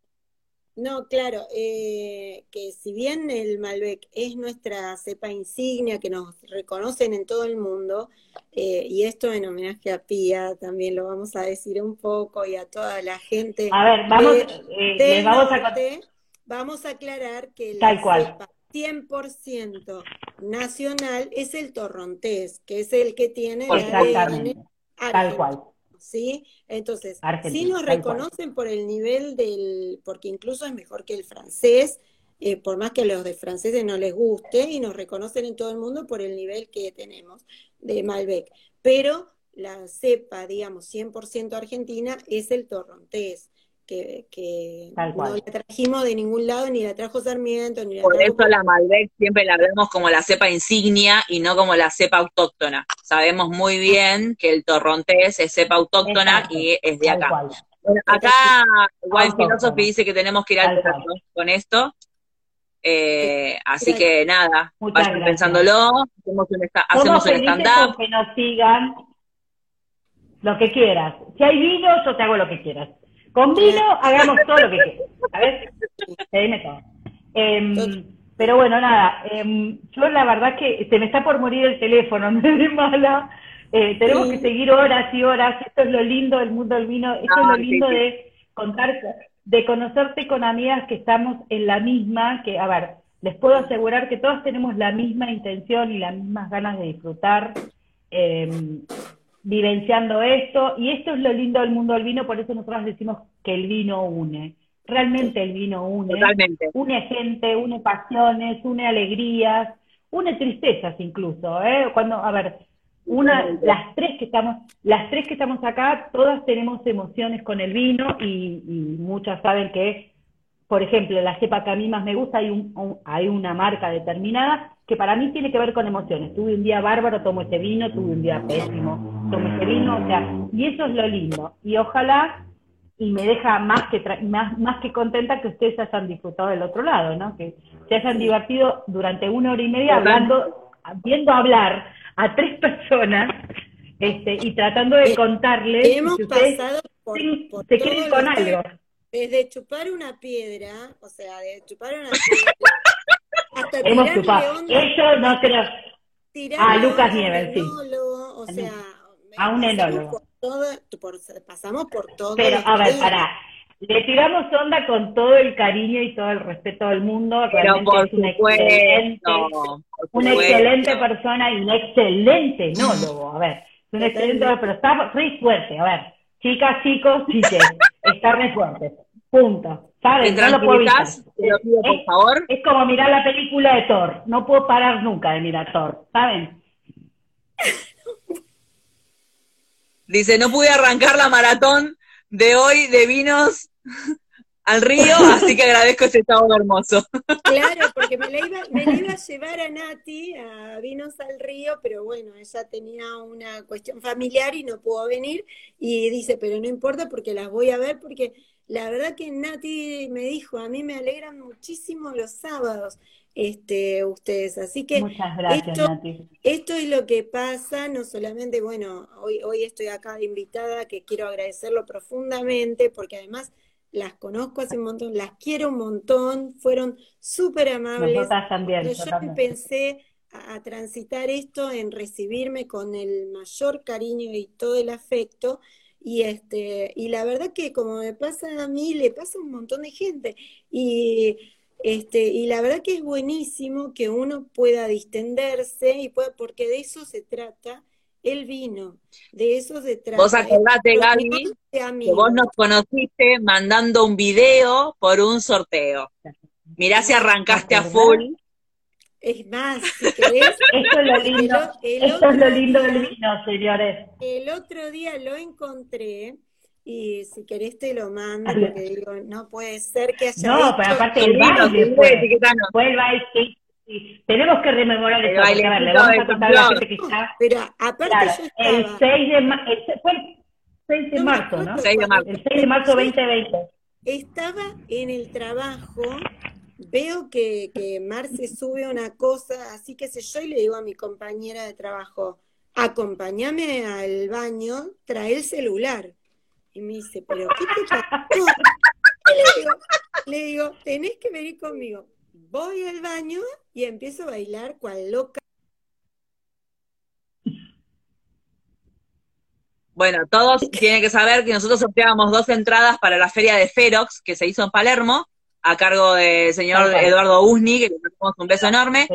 No, claro, eh, que si bien el Malbec es nuestra cepa insignia, que nos reconocen en todo el mundo, eh, y esto en homenaje a Pía, también lo vamos a decir un poco, y a toda la gente A ver, vamos, de- eh, vamos a norte, vamos a aclarar que la Tal cual. cepa 100% nacional es el torrontés, que es el que tiene el Tal cual. ¿sí? Entonces, Argentina, sí nos reconocen por el nivel del, porque incluso es mejor que el francés, eh, por más que a los de franceses no les guste, y nos reconocen en todo el mundo por el nivel que tenemos de Malbec. pero la cepa, digamos, 100% argentina es el torrontés que, no la trajimos de ningún lado, ni la trajo Sarmiento, ni la Por eso la Malbec siempre la vemos como la cepa insignia y no como la cepa autóctona. Sabemos muy bien que el torrontés es cepa autóctona y es de acá. acá Wild Philosophy dice que tenemos que ir al con esto. Eh, así que nada, vayan pensándolo, hacemos un, stand-up. Que nos sigan lo que quieras. Si hay vino, yo te hago lo que quieras. Con vino hagamos todo lo que quieras, ¿sabes? todo. Em, pero bueno, nada, eh, yo la verdad que se me está por morir el teléfono, no es de mala. Eh, tenemos que seguir horas y horas. Esto es lo lindo del mundo del vino, esto es lo lindo de contar, de conocerte con amigas que estamos en la misma, que, a ver, les puedo asegurar que todas tenemos la misma intención y las mismas ganas de disfrutar. Eh, vivenciando esto, y esto es lo lindo del mundo del vino, por eso nosotros decimos que el vino une. Realmente el vino une. Une gente, une pasiones, une alegrías, une tristezas incluso, ¿eh? Cuando, a ver, una, las tres que estamos, las tres que estamos acá, todas tenemos emociones con el vino y, y muchas saben que por ejemplo, la cepa que a mí más me gusta, hay, un, hay una marca determinada que para mí tiene que ver con emociones. Tuve un día bárbaro, tomo este vino, tuve un día pésimo, tomo vino, o sea, y eso es lo lindo. Y ojalá, y me deja más que, más, más que contenta que ustedes hayan disfrutado del otro lado, ¿no? Que se hayan divertido durante una hora y media hablando, viendo hablar a tres personas este, y tratando de contarles Hemos pasado por, se, queden con algo. Desde chupar una piedra, o sea, de chupar una piedra, hasta Hemos chupado. Eso no creo. A Lucas Nieves, sí. O sea, a un enólogo. pasamos por todo. Pero, a ver, pará. Le tiramos onda con todo el cariño y todo el respeto del mundo. Pero por es un excelente, una excelente persona y un excelente enólogo. A ver, es un excelente, pero está muy fuerte. A ver, Chicas, chicos, chicas, está re fuerte. Punto. ¿Saben? No lo puedo evitar. por favor. Es como mirar la película de Thor. No puedo parar nunca de mirar Thor. ¿Saben? Dice, no pude arrancar la maratón de hoy de vinos al río, así que agradezco ese estado hermoso. Claro, porque me la, iba, me iba a llevar a Nati a Vinos al Río, pero bueno, ella tenía una cuestión familiar y no pudo venir. Y dice, pero no importa porque las voy a ver, porque la verdad que Nati me dijo, a mí me alegran muchísimo los sábados este, ustedes. Así que Muchas gracias, esto, Nati. esto es lo que pasa, no solamente, bueno, hoy, hoy estoy acá de invitada, que quiero agradecerlo profundamente, porque además las conozco hace un montón, las quiero un montón, fueron súper amables. también. yo, empecé a, transitar esto en recibirme con el mayor cariño y todo el afecto. Y este, y la verdad que como me pasa a mí, le pasa a un montón de gente. Y este, y la verdad que es buenísimo que uno pueda distenderse y pueda, porque de eso se trata el vino, de eso se trata. Vos acordate, Gaby, que vos nos conociste mandando un video por un sorteo. Mirá si arrancaste a full. Es más, si querés, esto es lo lindo, esto es lo lindo del vino, señores. El otro día lo encontré y si querés te lo mando, porque digo, no puede ser que haya No, pero aparte el baile fue, fue el baile tenemos que rememorar esto, porque, a ver, le vamos a contar a la gente que está. Pero aparte yo estaba... El 6 de, ma fue el 6 de marzo, ¿no? 6 de marzo. El 6 de marzo 2020. Estaba en el trabajo, veo que, que Marce sube una cosa, así que sé yo, y le digo a mi compañera de trabajo, acompáñame al baño, trae el celular. Y me dice, pero ¿qué te pasó? le digo, le digo, tenés que venir conmigo voy al baño y empiezo a bailar cual loca. Bueno, todos tienen que saber que nosotros sorteábamos dos entradas para la feria de Ferox, que se hizo en Palermo, a cargo del señor Eduardo Usni, que le mandamos un beso enorme.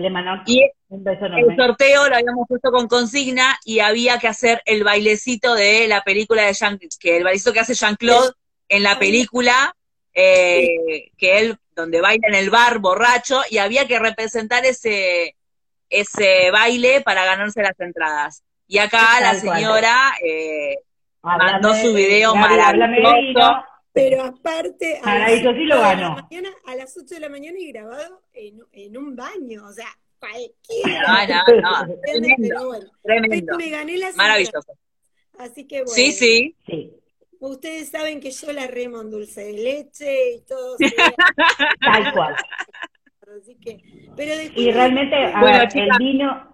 Y el sorteo lo habíamos puesto con consigna y había que hacer el bailecito de la película de Jean, que el bailecito que hace Jean-Claude en la película, eh, que él donde baila en el bar borracho y había que representar ese, ese baile para ganarse las entradas. Y acá la señora eh, mandó su video maravilloso. Pero aparte, a, las, sí lo ganó. Mañana, a las 8 de la mañana y grabado en, en un baño, o sea, cualquiera. No, no, no. Tremendo, bueno, tremendo. Me gané la Maravilloso. Así que bueno. Sí, sí. sí. Ustedes saben que yo la remo en dulce de leche y todo. Tal cual. Así que, pero y realmente, bueno, el vino,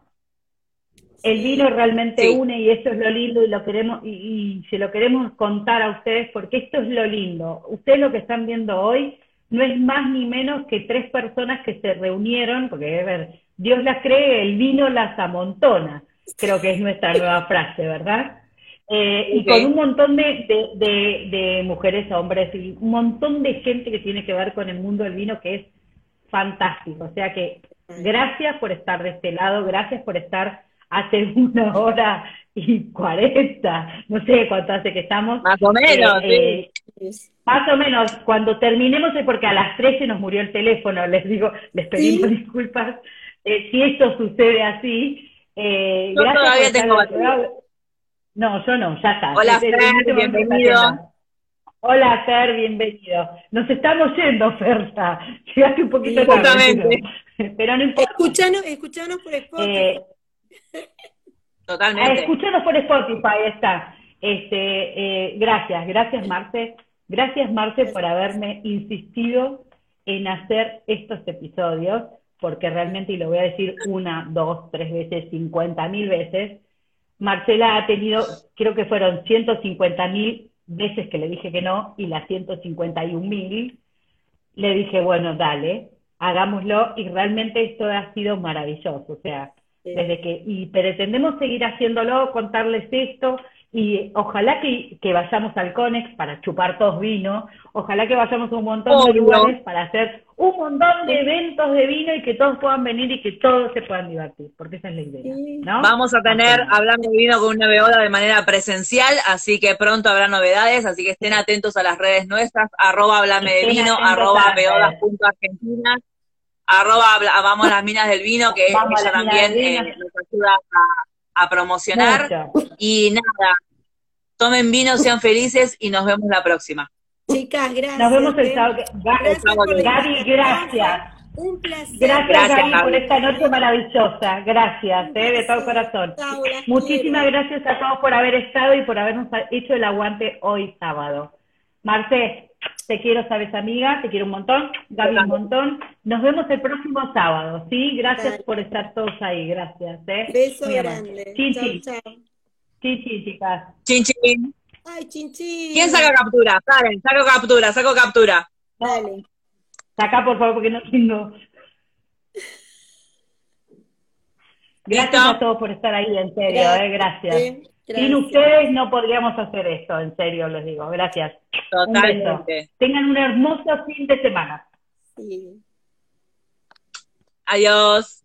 el vino realmente une y eso es lo lindo y lo queremos y, y, se lo queremos contar a ustedes porque esto es lo lindo. Ustedes lo que están viendo hoy no es más ni menos que tres personas que se reunieron, porque a ver, Dios las cree, el vino las amontona, creo que es nuestra nueva frase, ¿verdad? Eh, y con un montón de, de, de, mujeres, hombres y un montón de gente que tiene que ver con el mundo del vino que es fantástico. O sea que gracias por estar de este lado, gracias por estar hace una hora y cuarenta, no sé cuánto hace que estamos. Más o menos, eh, sí. Eh, más o menos, cuando terminemos es porque a las 13 nos murió el teléfono, les digo, les pedimos disculpas eh, si esto sucede así. Eh, yo todavía tengo No, yo no, ya está. Hola, Fer, bienvenido. Hola, Fer, bienvenido. Nos estamos yendo, Ferta. Llegaste un poquito tarde. Pero no importa. Escuchanos, escuchanos por Spotify. Totalmente. Escuchanos por Spotify, está. Este, eh, gracias, gracias Marce. Gracias Marce por haberme insistido en hacer estos episodios, porque realmente, y lo voy a decir una, dos, tres veces, cincuenta mil veces, Marcela ha tenido, creo que fueron 150 mil veces que le dije que no, y las 151 mil, le dije, bueno, dale, hagámoslo, y realmente esto ha sido maravilloso, o sea, desde que, y pretendemos seguir haciéndolo, contarles esto, y ojalá que, que, vayamos al Conex para chupar todos vino, ojalá que vayamos a un montón de lugares para hacer un montón de eventos de vino y que todos puedan venir y que todos se puedan divertir, porque esa es la idea. ¿no? Vamos a tener, hablando de vino con una beoda de manera presencial, así que pronto habrá novedades, así que estén atentos a las redes nuestras, arroba hablame de vino, arroba beodas.argentina arroba vamos a las minas del vino, que ella también eh, nos ayuda a, promocionar. Y nada, tomen vino, sean felices y nos vemos la próxima. Chicas, gracias. Nos vemos el sábado. Gaby, gracias. Un placer. Gracias, Gaby, por esta noche maravillosa. Gracias, eh, de todo corazón. Muchísimas gracias a todos por haber estado y por habernos hecho el aguante hoy sábado. Marce, te quiero, sabes, amiga, te quiero un montón, Gaby un montón. Nos vemos el próximo sábado, ¿sí? Gracias por estar todos ahí, gracias. ¿eh? Beso grande. Chin, chin. Chin, chin, chicas. Chin, chin. Ay, chin, chin. ¿Quién saca captura? Karen, saco captura, saco captura. Dale. Saca, por favor, porque no tengo. Gracias a todos por estar ahí, en serio, gracias. ¿eh? gracias. Sin ustedes no podríamos hacer esto, en serio les digo. Gracias. Totalmente. Tengan un hermoso fin de semana. Sí. Adiós.